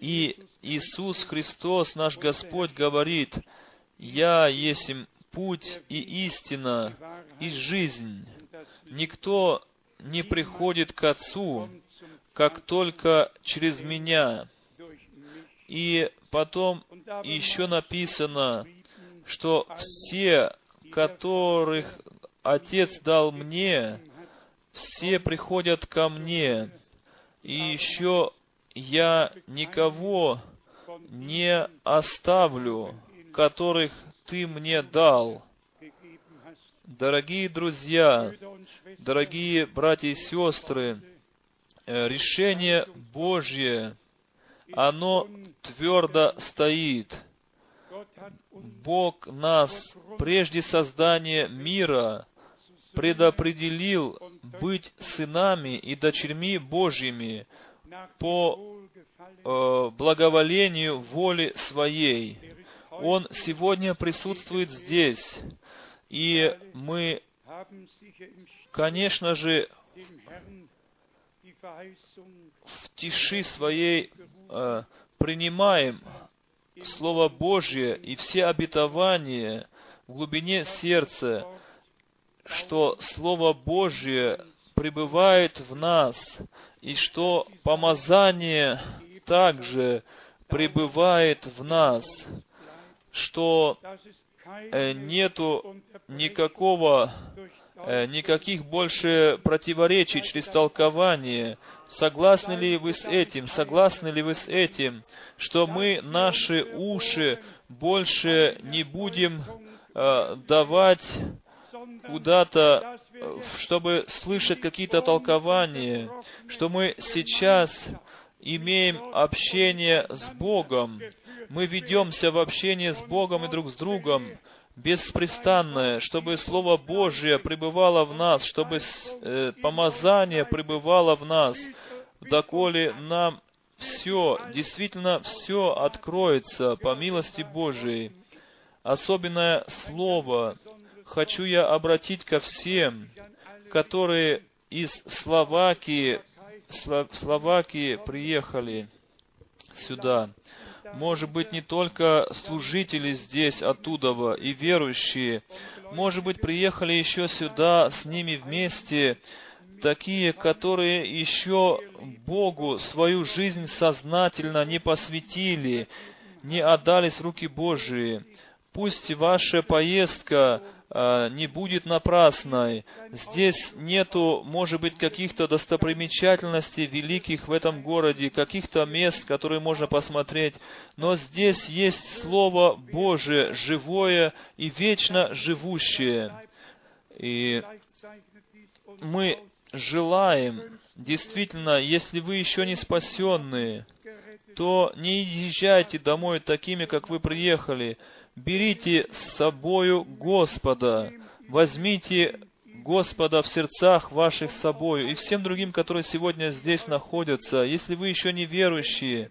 И Иисус Христос, наш Господь, говорит, «Я есть путь и истина, и жизнь. Никто не приходит к Отцу, как только через Меня». И потом еще написано, что все, которых Отец дал мне, все приходят ко мне. И еще я никого не оставлю, которых ты мне дал. Дорогие друзья, дорогие братья и сестры, э, решение Божье, оно твердо стоит. Бог нас прежде создания мира предопределил быть сынами и дочерьми Божьими по э, благоволению воли Своей. Он сегодня присутствует здесь, и мы, конечно же, в тиши своей э, принимаем Слово Божье и все обетования в глубине сердца, что Слово Божье пребывает в нас, и что помазание также пребывает в нас, что э, нету никакого, э, никаких больше противоречий через толкование. Согласны ли вы с этим? Согласны ли вы с этим, что мы наши уши больше не будем э, давать куда-то, э, чтобы слышать какие-то толкования, что мы сейчас имеем общение с Богом, мы ведемся в общение с Богом и друг с другом, беспрестанное, чтобы Слово Божие пребывало в нас, чтобы э, помазание пребывало в нас, доколе нам все, действительно все откроется по милости Божией. Особенное Слово хочу я обратить ко всем, которые из Словакии, Словакии приехали сюда. Может быть, не только служители здесь, оттуда, и верующие. Может быть, приехали еще сюда с ними вместе такие, которые еще Богу свою жизнь сознательно не посвятили, не отдались в руки Божии. Пусть ваша поездка а, не будет напрасной. Здесь нету, может быть, каких-то достопримечательностей великих в этом городе, каких-то мест, которые можно посмотреть, но здесь есть Слово Божие, живое и вечно живущее. И мы желаем, действительно, если вы еще не спасенные, то не езжайте домой такими, как вы приехали, берите с собою Господа, возьмите Господа в сердцах ваших с собою и всем другим, которые сегодня здесь находятся. Если вы еще не верующие,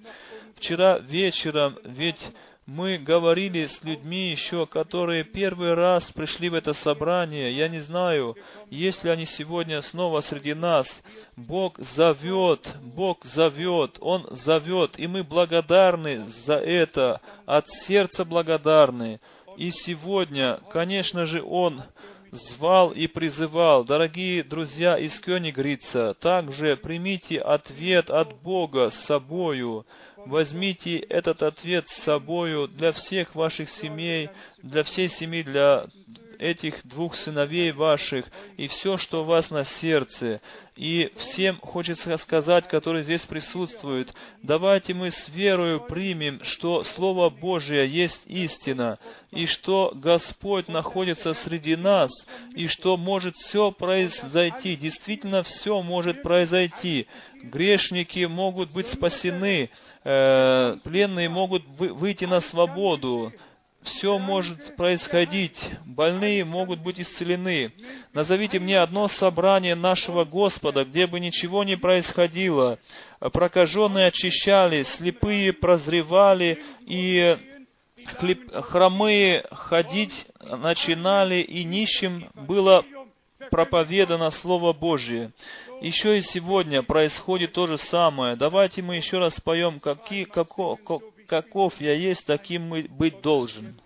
вчера вечером ведь мы говорили с людьми еще, которые первый раз пришли в это собрание. Я не знаю, есть ли они сегодня снова среди нас. Бог зовет, Бог зовет, Он зовет, и мы благодарны за это, от сердца благодарны. И сегодня, конечно же, Он звал и призывал. Дорогие друзья из Кёнигрица, также примите ответ от Бога с собою. Возьмите этот ответ с собою для всех ваших семей, для всей семьи, для этих двух сыновей ваших и все, что у вас на сердце. И всем хочется сказать, которые здесь присутствуют, давайте мы с верою примем, что Слово Божие есть истина, и что Господь находится среди нас, и что может все произойти, действительно все может произойти. Грешники могут быть спасены, э, пленные могут выйти на свободу, все может происходить, больные могут быть исцелены. Назовите мне одно собрание нашего Господа, где бы ничего не происходило. Прокаженные очищались, слепые прозревали, и хромые ходить начинали, и нищим было проповедано Слово Божие. Еще и сегодня происходит то же самое. Давайте мы еще раз поем, какие, како, каков я есть, таким быть должен.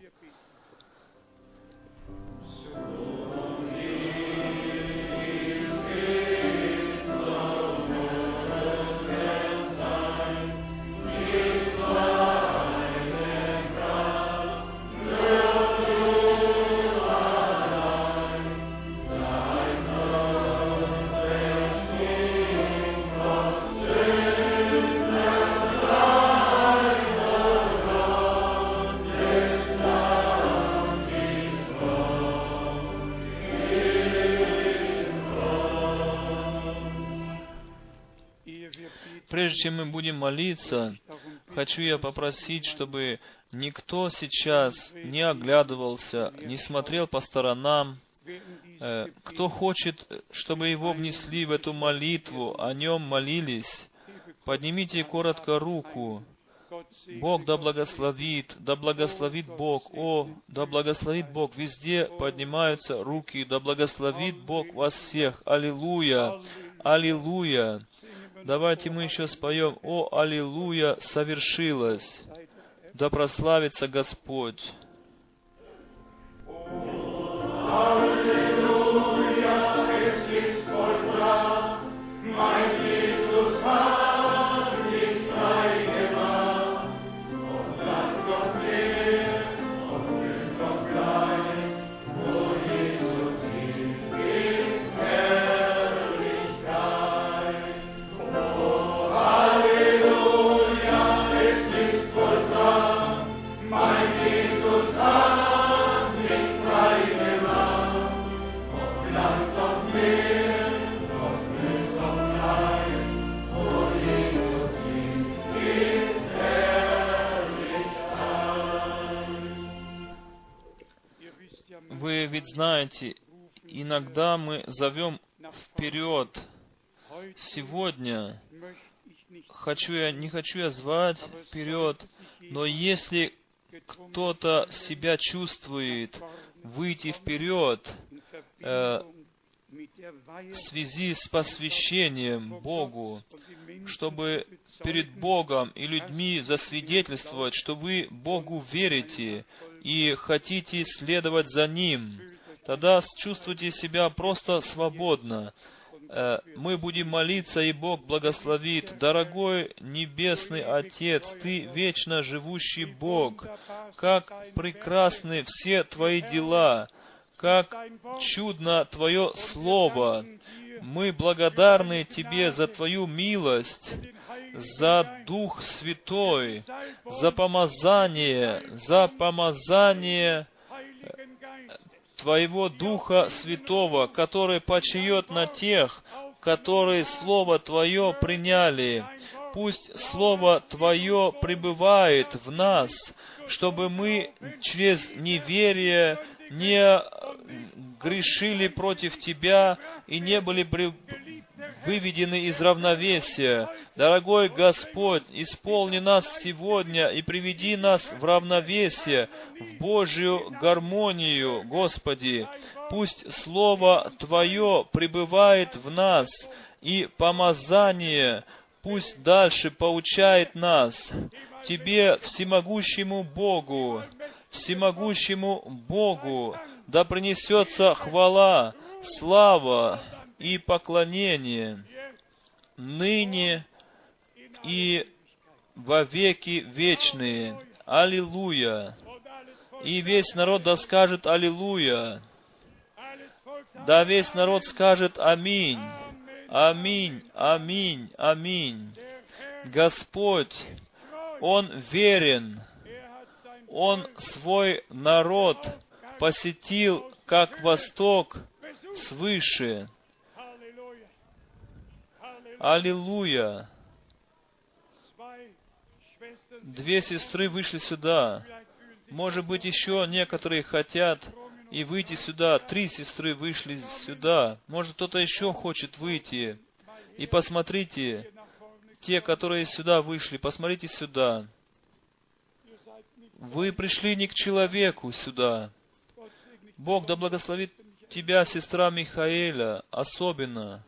Чем мы будем молиться, хочу я попросить, чтобы никто сейчас не оглядывался, не смотрел по сторонам. Э, кто хочет, чтобы его внесли в эту молитву, о нем молились, поднимите коротко руку. Бог да благословит, да благословит Бог, о, да благословит Бог, везде поднимаются руки, да благословит Бог вас всех, аллилуйя, аллилуйя. Давайте мы еще споем «О, Аллилуйя, совершилось!» Да прославится Господь! Вы знаете, иногда мы зовем вперед. Сегодня хочу я, не хочу я звать вперед, но если кто-то себя чувствует выйти вперед э, в связи с посвящением Богу, чтобы перед Богом и людьми засвидетельствовать, что вы Богу верите и хотите следовать за Ним, тогда чувствуйте себя просто свободно. Э, мы будем молиться, и Бог благословит. Дорогой Небесный Отец, Ты вечно живущий Бог, как прекрасны все Твои дела, как чудно Твое Слово. Мы благодарны Тебе за Твою милость, за Дух Святой, за помазание, за помазание Твоего Духа Святого, который почиет на тех, которые Слово Твое приняли. Пусть Слово Твое пребывает в нас, чтобы мы через неверие не грешили против Тебя и не были выведены из равновесия. Дорогой Господь, исполни нас сегодня и приведи нас в равновесие, в Божью гармонию, Господи. Пусть Слово Твое пребывает в нас, и помазание пусть дальше поучает нас. Тебе, всемогущему Богу, всемогущему Богу, да принесется хвала, слава и поклонение ныне и во веки вечные. Аллилуйя! И весь народ да скажет Аллилуйя! Да весь народ скажет Аминь. Аминь, аминь, аминь. Господь, Он верен. Он свой народ посетил как восток свыше. Аллилуйя. Две сестры вышли сюда. Может быть, еще некоторые хотят и выйти сюда. Три сестры вышли сюда. Может, кто-то еще хочет выйти. И посмотрите, те, которые сюда вышли, посмотрите сюда. Вы пришли не к человеку сюда. Bог да благословит тебя, сестра Михаэля, особенно.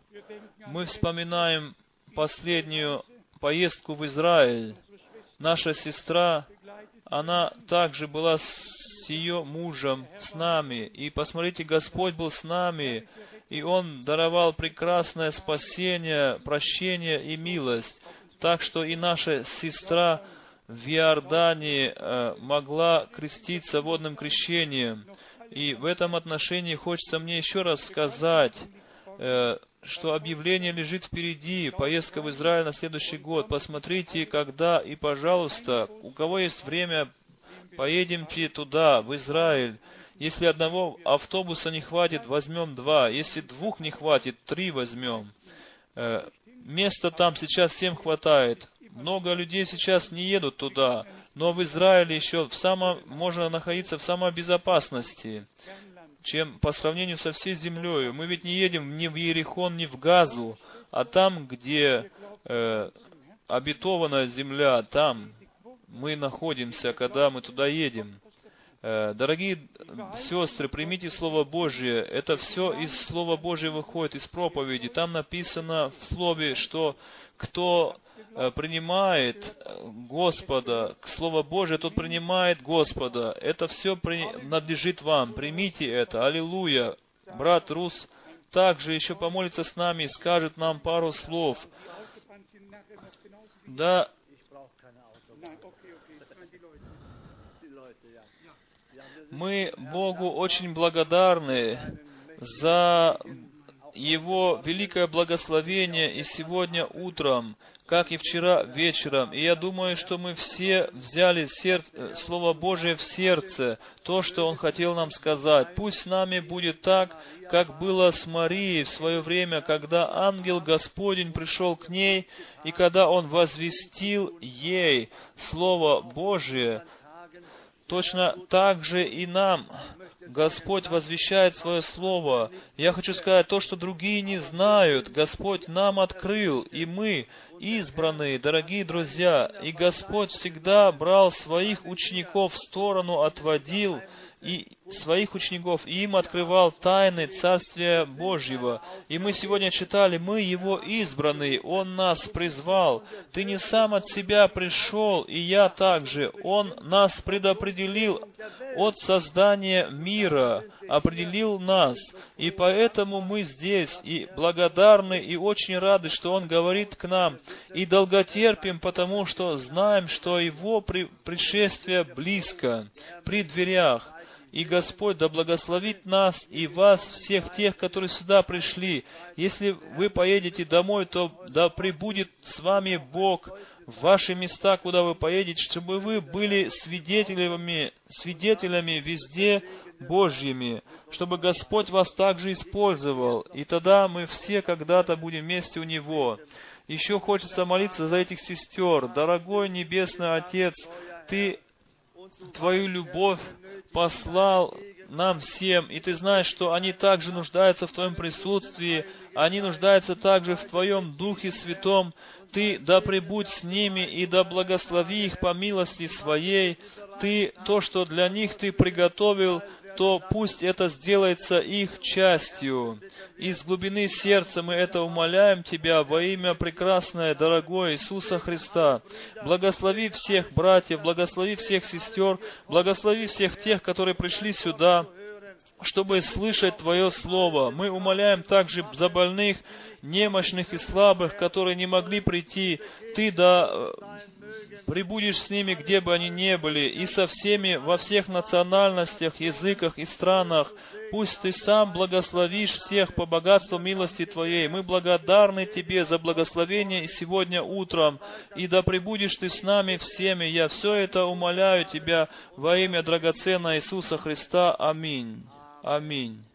Мы вспоминаем последнюю поездку в Израиль. Наша сестра, она также была с ее мужем, с нами. И посмотрите, Господь был с нами, и Он даровал прекрасное спасение, прощение и милость. Так что и наша сестра в Иордании э, могла креститься водным крещением. И в этом отношении хочется мне еще раз сказать, э, что объявление лежит впереди, поездка в Израиль на следующий год. Посмотрите, когда и, пожалуйста, у кого есть время, поедемте туда, в Израиль. Если одного автобуса не хватит, возьмем два. Если двух не хватит, три возьмем. Э, Места там сейчас всем хватает. Много людей сейчас не едут туда, но в Израиле еще в самом, можно находиться в самой безопасности, чем по сравнению со всей землей. Мы ведь не едем ни в Иерихон, ни в Газу, а там, где э, обетованная земля, там мы находимся, когда мы туда едем. Э, Дорогие сестры, примите Слово Божье. Это все из Слова Божьего выходит, из проповеди. Там написано в Слове, что кто принимает э, Господа, Слово Божье, тот принимает Господа. Это все надлежит вам. Примите это. Аллилуйя. Брат Рус также еще помолится с нами и скажет нам пару слов. Да, мы Богу очень благодарны за Его великое благословение и сегодня утром, как и вчера вечером. И я думаю, что мы все взяли сер... э, Слово Божие в сердце, то, что Он хотел нам сказать. Пусть с нами будет так, как было с Марией в свое время, когда ангел Господень пришел к ней, и когда Он возвестил ей Слово Божие, Точно так же и нам Господь возвещает свое Слово. Я хочу сказать, то, что другие не знают, Господь нам открыл, и мы избранные, дорогие друзья, и Господь всегда брал своих учеников в сторону, отводил и своих учеников, и им открывал тайны Царствия Божьего. И мы сегодня читали, мы Его избранные, Он нас призвал. Ты не сам от себя пришел, и я также. Он нас предопределил от создания мира, определил нас. И поэтому мы здесь, и благодарны, и очень рады, что Он говорит к нам, и долготерпим, потому что знаем, что Его при- пришествие близко, при дверях. И Господь да благословит нас и вас, всех тех, которые сюда пришли. Если вы поедете домой, то да пребудет с вами Бог в ваши места, куда вы поедете, чтобы вы были свидетелями, свидетелями везде Божьими, чтобы Господь вас также использовал. И тогда мы все когда-то будем вместе у Него. Еще хочется молиться за этих сестер. Дорогой Небесный Отец, Ты Твою любовь послал нам всем, и Ты знаешь, что они также нуждаются в Твоем присутствии, они нуждаются также в Твоем Духе Святом. Ты да пребудь с ними и да благослови их по милости Своей. Ты то, что для них Ты приготовил, то пусть это сделается их частью. Из глубины сердца мы это умоляем Тебя во имя прекрасное, дорогое Иисуса Христа. Благослови всех братьев, благослови всех сестер, благослови всех тех, которые пришли сюда, чтобы слышать Твое Слово. Мы умоляем также за больных, немощных и слабых, которые не могли прийти. Ты да э, прибудешь с ними, где бы они ни были, и со всеми во всех национальностях, языках и странах. Пусть Ты сам благословишь всех по богатству милости Твоей. Мы благодарны Тебе за благословение сегодня утром, и да прибудешь Ты с нами всеми. Я все это умоляю Тебя во имя драгоценного Иисуса Христа. Аминь. Аминь.